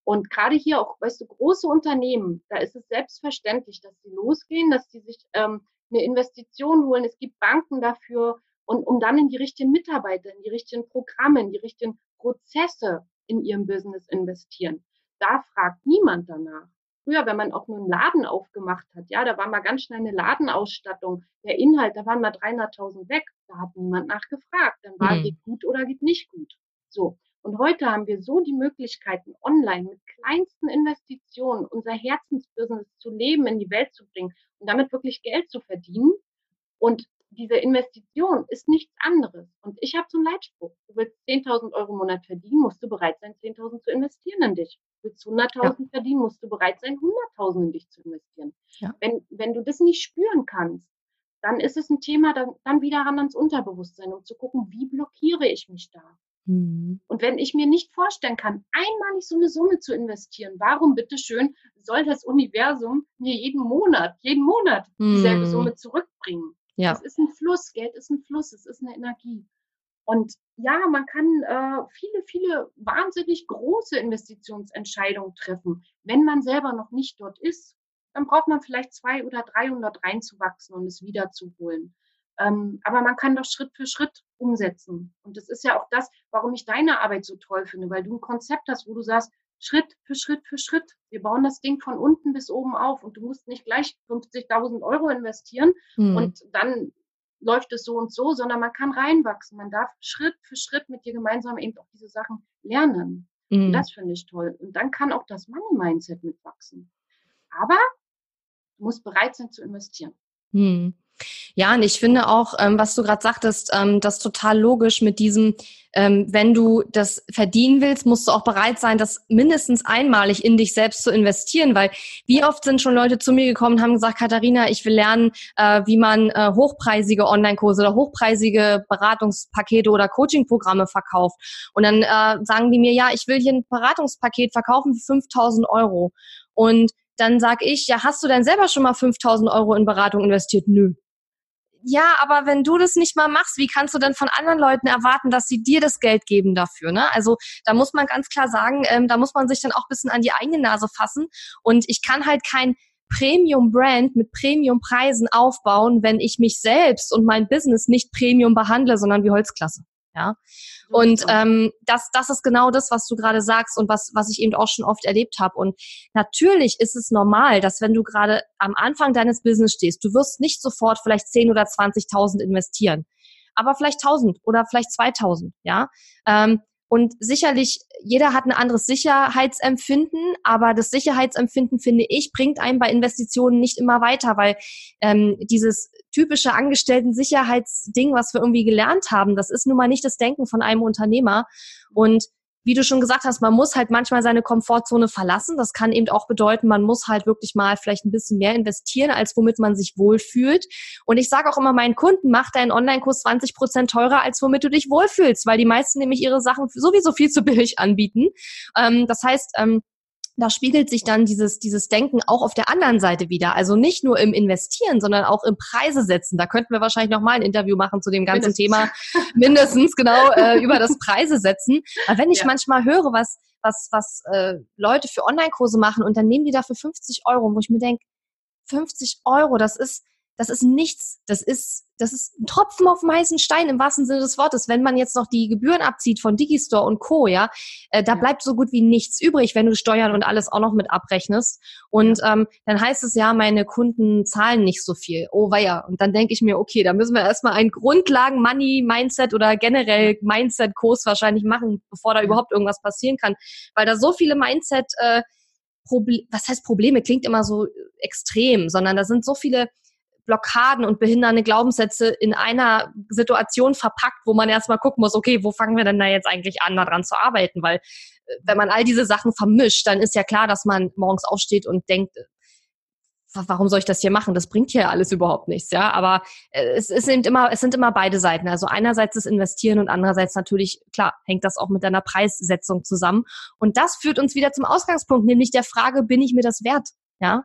Und gerade hier auch, weißt du, große Unternehmen, da ist es selbstverständlich, dass sie losgehen, dass sie sich ähm, eine Investition holen. Es gibt Banken dafür und um dann in die richtigen Mitarbeiter, in die richtigen Programme, in die richtigen Prozesse in ihrem Business investieren. Da fragt niemand danach früher, wenn man auch nur einen Laden aufgemacht hat, ja, da war mal ganz schnell eine Ladenausstattung, der Inhalt, da waren mal 300.000 weg, da hat niemand nachgefragt, dann war, mhm. geht gut oder geht nicht gut. So. Und heute haben wir so die Möglichkeiten, online mit kleinsten Investitionen unser Herzensbusiness zu leben, in die Welt zu bringen und damit wirklich Geld zu verdienen. Und diese Investition ist nichts anderes. Und ich habe so einen Leitspruch. Du willst 10.000 Euro im Monat verdienen, musst du bereit sein, 10.000 zu investieren in dich. Du willst 100.000 ja. verdienen, musst du bereit sein, 100.000 in dich zu investieren. Ja. Wenn, wenn du das nicht spüren kannst, dann ist es ein Thema, dann, dann wieder ran ans Unterbewusstsein, um zu gucken, wie blockiere ich mich da? Mhm. Und wenn ich mir nicht vorstellen kann, einmalig so eine Summe zu investieren, warum bitteschön soll das Universum mir jeden Monat, jeden Monat dieselbe mhm. Summe zurückbringen? Ja. Es ist ein Fluss, Geld ist ein Fluss, es ist eine Energie. Und ja, man kann äh, viele, viele wahnsinnig große Investitionsentscheidungen treffen. Wenn man selber noch nicht dort ist, dann braucht man vielleicht zwei oder 300 reinzuwachsen und es wiederzuholen. Ähm, aber man kann doch Schritt für Schritt umsetzen. Und das ist ja auch das, warum ich deine Arbeit so toll finde, weil du ein Konzept hast, wo du sagst, Schritt für Schritt für Schritt. Wir bauen das Ding von unten bis oben auf und du musst nicht gleich 50.000 Euro investieren mhm. und dann läuft es so und so, sondern man kann reinwachsen. Man darf Schritt für Schritt mit dir gemeinsam eben auch diese Sachen lernen. Mhm. Hm. das finde ich toll. Und dann kann auch das Money-Mindset mitwachsen. Aber du musst bereit sein zu investieren.
Mhm. Ja, und ich finde auch, ähm, was du gerade sagtest, ähm, das total logisch mit diesem, ähm, wenn du das verdienen willst, musst du auch bereit sein, das mindestens einmalig in dich selbst zu investieren, weil wie oft sind schon Leute zu mir gekommen und haben gesagt, Katharina, ich will lernen, äh, wie man äh, hochpreisige Online-Kurse oder hochpreisige Beratungspakete oder Coaching-Programme verkauft. Und dann äh, sagen die mir, ja, ich will hier ein Beratungspaket verkaufen für 5000 Euro. Und dann sag ich, ja, hast du denn selber schon mal 5000 Euro in Beratung investiert? Nö ja, aber wenn du das nicht mal machst, wie kannst du denn von anderen Leuten erwarten, dass sie dir das Geld geben dafür? Ne? Also da muss man ganz klar sagen, ähm, da muss man sich dann auch ein bisschen an die eigene Nase fassen. Und ich kann halt kein Premium-Brand mit Premium-Preisen aufbauen, wenn ich mich selbst und mein Business nicht Premium behandle, sondern wie Holzklasse. Ja. Und ähm, das, das ist genau das, was du gerade sagst und was, was ich eben auch schon oft erlebt habe. Und natürlich ist es normal, dass wenn du gerade am Anfang deines Business stehst, du wirst nicht sofort vielleicht 10 oder 20.000 investieren, aber vielleicht 1.000 oder vielleicht 2.000, ja. Ähm, und sicherlich, jeder hat ein anderes Sicherheitsempfinden, aber das Sicherheitsempfinden, finde ich, bringt einen bei Investitionen nicht immer weiter, weil ähm, dieses typische Angestellten-Sicherheitsding, was wir irgendwie gelernt haben, das ist nun mal nicht das Denken von einem Unternehmer. Und wie du schon gesagt hast, man muss halt manchmal seine Komfortzone verlassen. Das kann eben auch bedeuten, man muss halt wirklich mal vielleicht ein bisschen mehr investieren, als womit man sich wohlfühlt. Und ich sage auch immer meinen Kunden, mach deinen Online-Kurs 20 Prozent teurer, als womit du dich wohlfühlst, weil die meisten nämlich ihre Sachen sowieso viel zu billig anbieten. Ähm, das heißt, ähm, da spiegelt sich dann dieses, dieses Denken auch auf der anderen Seite wieder. Also nicht nur im Investieren, sondern auch im Preise setzen. Da könnten wir wahrscheinlich noch mal ein Interview machen zu dem ganzen mindestens. Thema, mindestens genau, äh, über das Preise setzen. Aber wenn ich ja. manchmal höre, was, was, was äh, Leute für Online-Kurse machen und dann nehmen die dafür 50 Euro, wo ich mir denke, 50 Euro, das ist, das ist nichts. Das ist, das ist ein Tropfen auf dem heißen Stein im wahrsten Sinne des Wortes. Wenn man jetzt noch die Gebühren abzieht von Digistore und Co., ja, äh, da ja. bleibt so gut wie nichts übrig, wenn du Steuern und alles auch noch mit abrechnest. Und ähm, dann heißt es ja, meine Kunden zahlen nicht so viel. Oh weia. Und dann denke ich mir, okay, da müssen wir erstmal einen Grundlagen-Money-Mindset oder generell Mindset-Kurs wahrscheinlich machen, bevor da überhaupt irgendwas passieren kann. Weil da so viele Mindset- äh, Proble was heißt Probleme, klingt immer so extrem, sondern da sind so viele Blockaden und behindernde Glaubenssätze in einer Situation verpackt, wo man erstmal gucken muss, okay, wo fangen wir denn da jetzt eigentlich an, daran zu arbeiten? Weil äh, wenn man all diese Sachen vermischt, dann ist ja klar, dass man morgens aufsteht und denkt, äh, warum soll ich das hier machen? Das bringt hier alles überhaupt nichts, ja. Aber äh, es, es, sind immer, es sind immer beide Seiten. Also einerseits das Investieren und andererseits natürlich, klar, hängt das auch mit deiner Preissetzung zusammen. Und das führt uns wieder zum Ausgangspunkt, nämlich der Frage, bin ich mir das wert? Ja.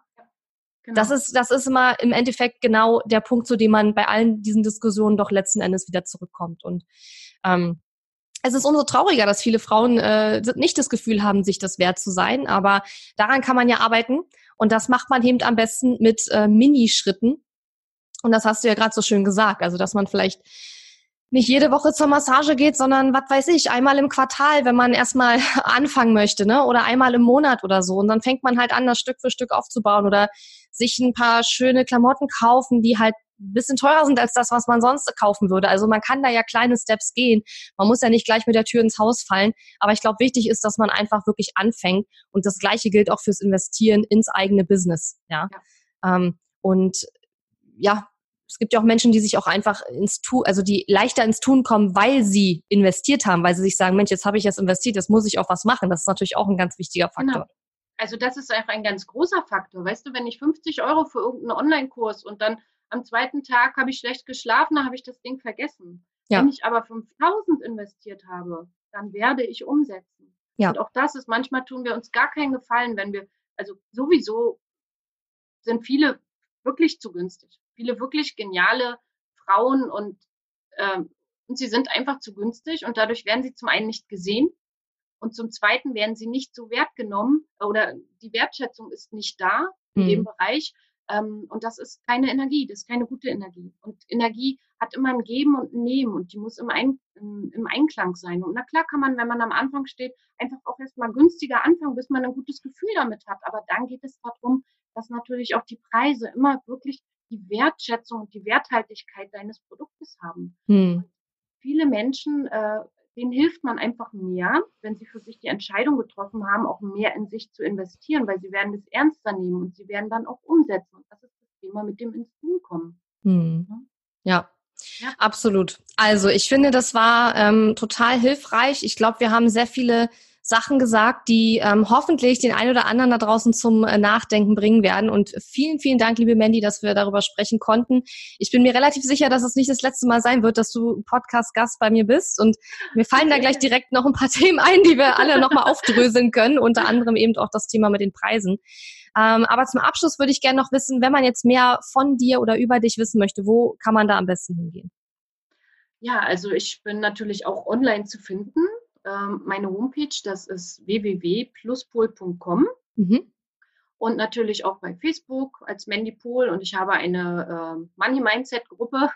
Genau. Das ist, das ist immer im Endeffekt genau der Punkt, zu dem man bei allen diesen Diskussionen doch letzten Endes wieder zurückkommt. Und ähm, es ist umso trauriger, dass viele Frauen äh, nicht das Gefühl haben, sich das wert zu sein. Aber daran kann man ja arbeiten. Und das macht man eben am besten mit äh, Minischritten. Und das hast du ja gerade so schön gesagt. Also, dass man vielleicht nicht jede Woche zur Massage geht, sondern was weiß ich, einmal im Quartal, wenn man erstmal anfangen möchte, ne? Oder einmal im Monat oder so. Und dann fängt man halt an, das Stück für Stück aufzubauen oder sich ein paar schöne Klamotten kaufen, die halt ein bisschen teurer sind als das, was man sonst kaufen würde. Also man kann da ja kleine Steps gehen. Man muss ja nicht gleich mit der Tür ins Haus fallen. Aber ich glaube, wichtig ist, dass man einfach wirklich anfängt. Und das Gleiche gilt auch fürs Investieren ins eigene Business. Ja. ja. Ähm, und ja, es gibt ja auch Menschen, die sich auch einfach ins Tun, also die leichter ins Tun kommen, weil sie investiert haben, weil sie sich sagen, Mensch, jetzt habe ich jetzt investiert, jetzt muss ich auch was machen. Das ist natürlich auch ein ganz wichtiger Faktor. Genau.
Also das ist einfach ein ganz großer Faktor. Weißt du, wenn ich 50 Euro für irgendeinen Online-Kurs und dann am zweiten Tag habe ich schlecht geschlafen, dann habe ich das Ding vergessen. Ja. Wenn ich aber 5000 investiert habe, dann werde ich umsetzen. Ja. Und auch das ist, manchmal tun wir uns gar keinen Gefallen, wenn wir, also sowieso sind viele wirklich zu günstig. Viele wirklich geniale Frauen und, ähm, und sie sind einfach zu günstig und dadurch werden sie zum einen nicht gesehen und zum Zweiten werden sie nicht so wertgenommen oder die Wertschätzung ist nicht da in mhm. dem Bereich. Ähm, und das ist keine Energie, das ist keine gute Energie. Und Energie hat immer ein Geben und ein Nehmen und die muss im, ein, im, im Einklang sein. Und na klar kann man, wenn man am Anfang steht, einfach auch erstmal günstiger anfangen, bis man ein gutes Gefühl damit hat. Aber dann geht es darum, dass natürlich auch die Preise immer wirklich die Wertschätzung und die Werthaltigkeit deines Produktes haben. Mhm. Viele Menschen äh, denen hilft man einfach mehr, wenn sie für sich die Entscheidung getroffen haben, auch mehr in sich zu investieren, weil sie werden das ernster nehmen und sie werden dann auch umsetzen. Und das ist das Thema mit dem ins Tun kommen.
Hm. Ja, ja. Absolut. Also ich finde, das war ähm, total hilfreich. Ich glaube, wir haben sehr viele Sachen gesagt, die ähm, hoffentlich den einen oder anderen da draußen zum äh, Nachdenken bringen werden. Und vielen, vielen Dank, liebe Mandy, dass wir darüber sprechen konnten. Ich bin mir relativ sicher, dass es nicht das letzte Mal sein wird, dass du Podcast-Gast bei mir bist. Und mir fallen da gleich direkt noch ein paar Themen ein, die wir alle nochmal aufdröseln können. Unter anderem eben auch das Thema mit den Preisen. Ähm, aber zum Abschluss würde ich gerne noch wissen, wenn man jetzt mehr von dir oder über dich wissen möchte, wo kann man da am besten hingehen?
Ja, also ich bin natürlich auch online zu finden. Ähm, meine Homepage, das ist www.pluspol.com. Mhm. Und natürlich auch bei Facebook als Mandy Pool. Und ich habe eine äh, Money Mindset Gruppe,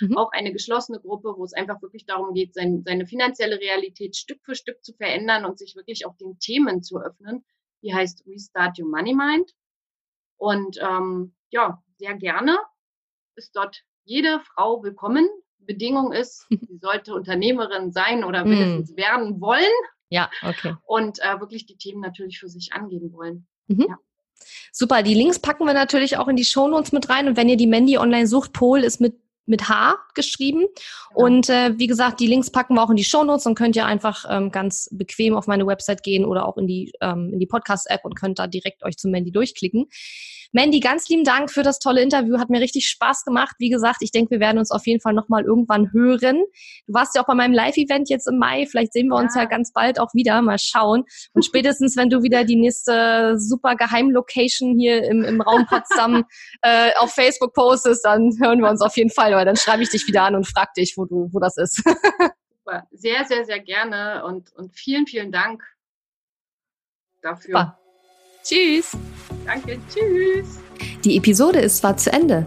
mhm. auch eine geschlossene Gruppe, wo es einfach wirklich darum geht, sein, seine finanzielle Realität Stück für Stück zu verändern und sich wirklich auch den Themen zu öffnen, die heißt Restart Your Money Mind. Und ähm, ja, sehr gerne ist dort jede Frau willkommen. Bedingung ist, sie sollte Unternehmerin sein oder mindestens mm. werden wollen.
Ja, okay.
Und äh, wirklich die Themen natürlich für sich angehen wollen.
Mhm. Ja. Super, die Links packen wir natürlich auch in die Shownotes mit rein. Und wenn ihr die Mandy online sucht, Pol ist mit mit H geschrieben. Genau. Und äh, wie gesagt, die Links packen wir auch in die Show Notes und könnt ihr einfach ähm, ganz bequem auf meine Website gehen oder auch in die, ähm, in die Podcast-App und könnt da direkt euch zum Mandy durchklicken. Mandy, ganz lieben Dank für das tolle Interview. Hat mir richtig Spaß gemacht. Wie gesagt, ich denke, wir werden uns auf jeden Fall nochmal irgendwann hören. Du warst ja auch bei meinem Live-Event jetzt im Mai. Vielleicht sehen wir ja. uns ja ganz bald auch wieder. Mal schauen. Und spätestens, wenn du wieder die nächste super Geheim-Location hier im, im Raum Potsdam äh, auf Facebook postest, dann hören wir uns auf jeden Fall. Weil dann schreibe ich dich wieder an und frag dich, wo du, wo das ist.
super. Sehr, sehr, sehr gerne und, und vielen, vielen Dank dafür. Super.
Tschüss.
Danke, tschüss.
Die Episode ist zwar zu Ende,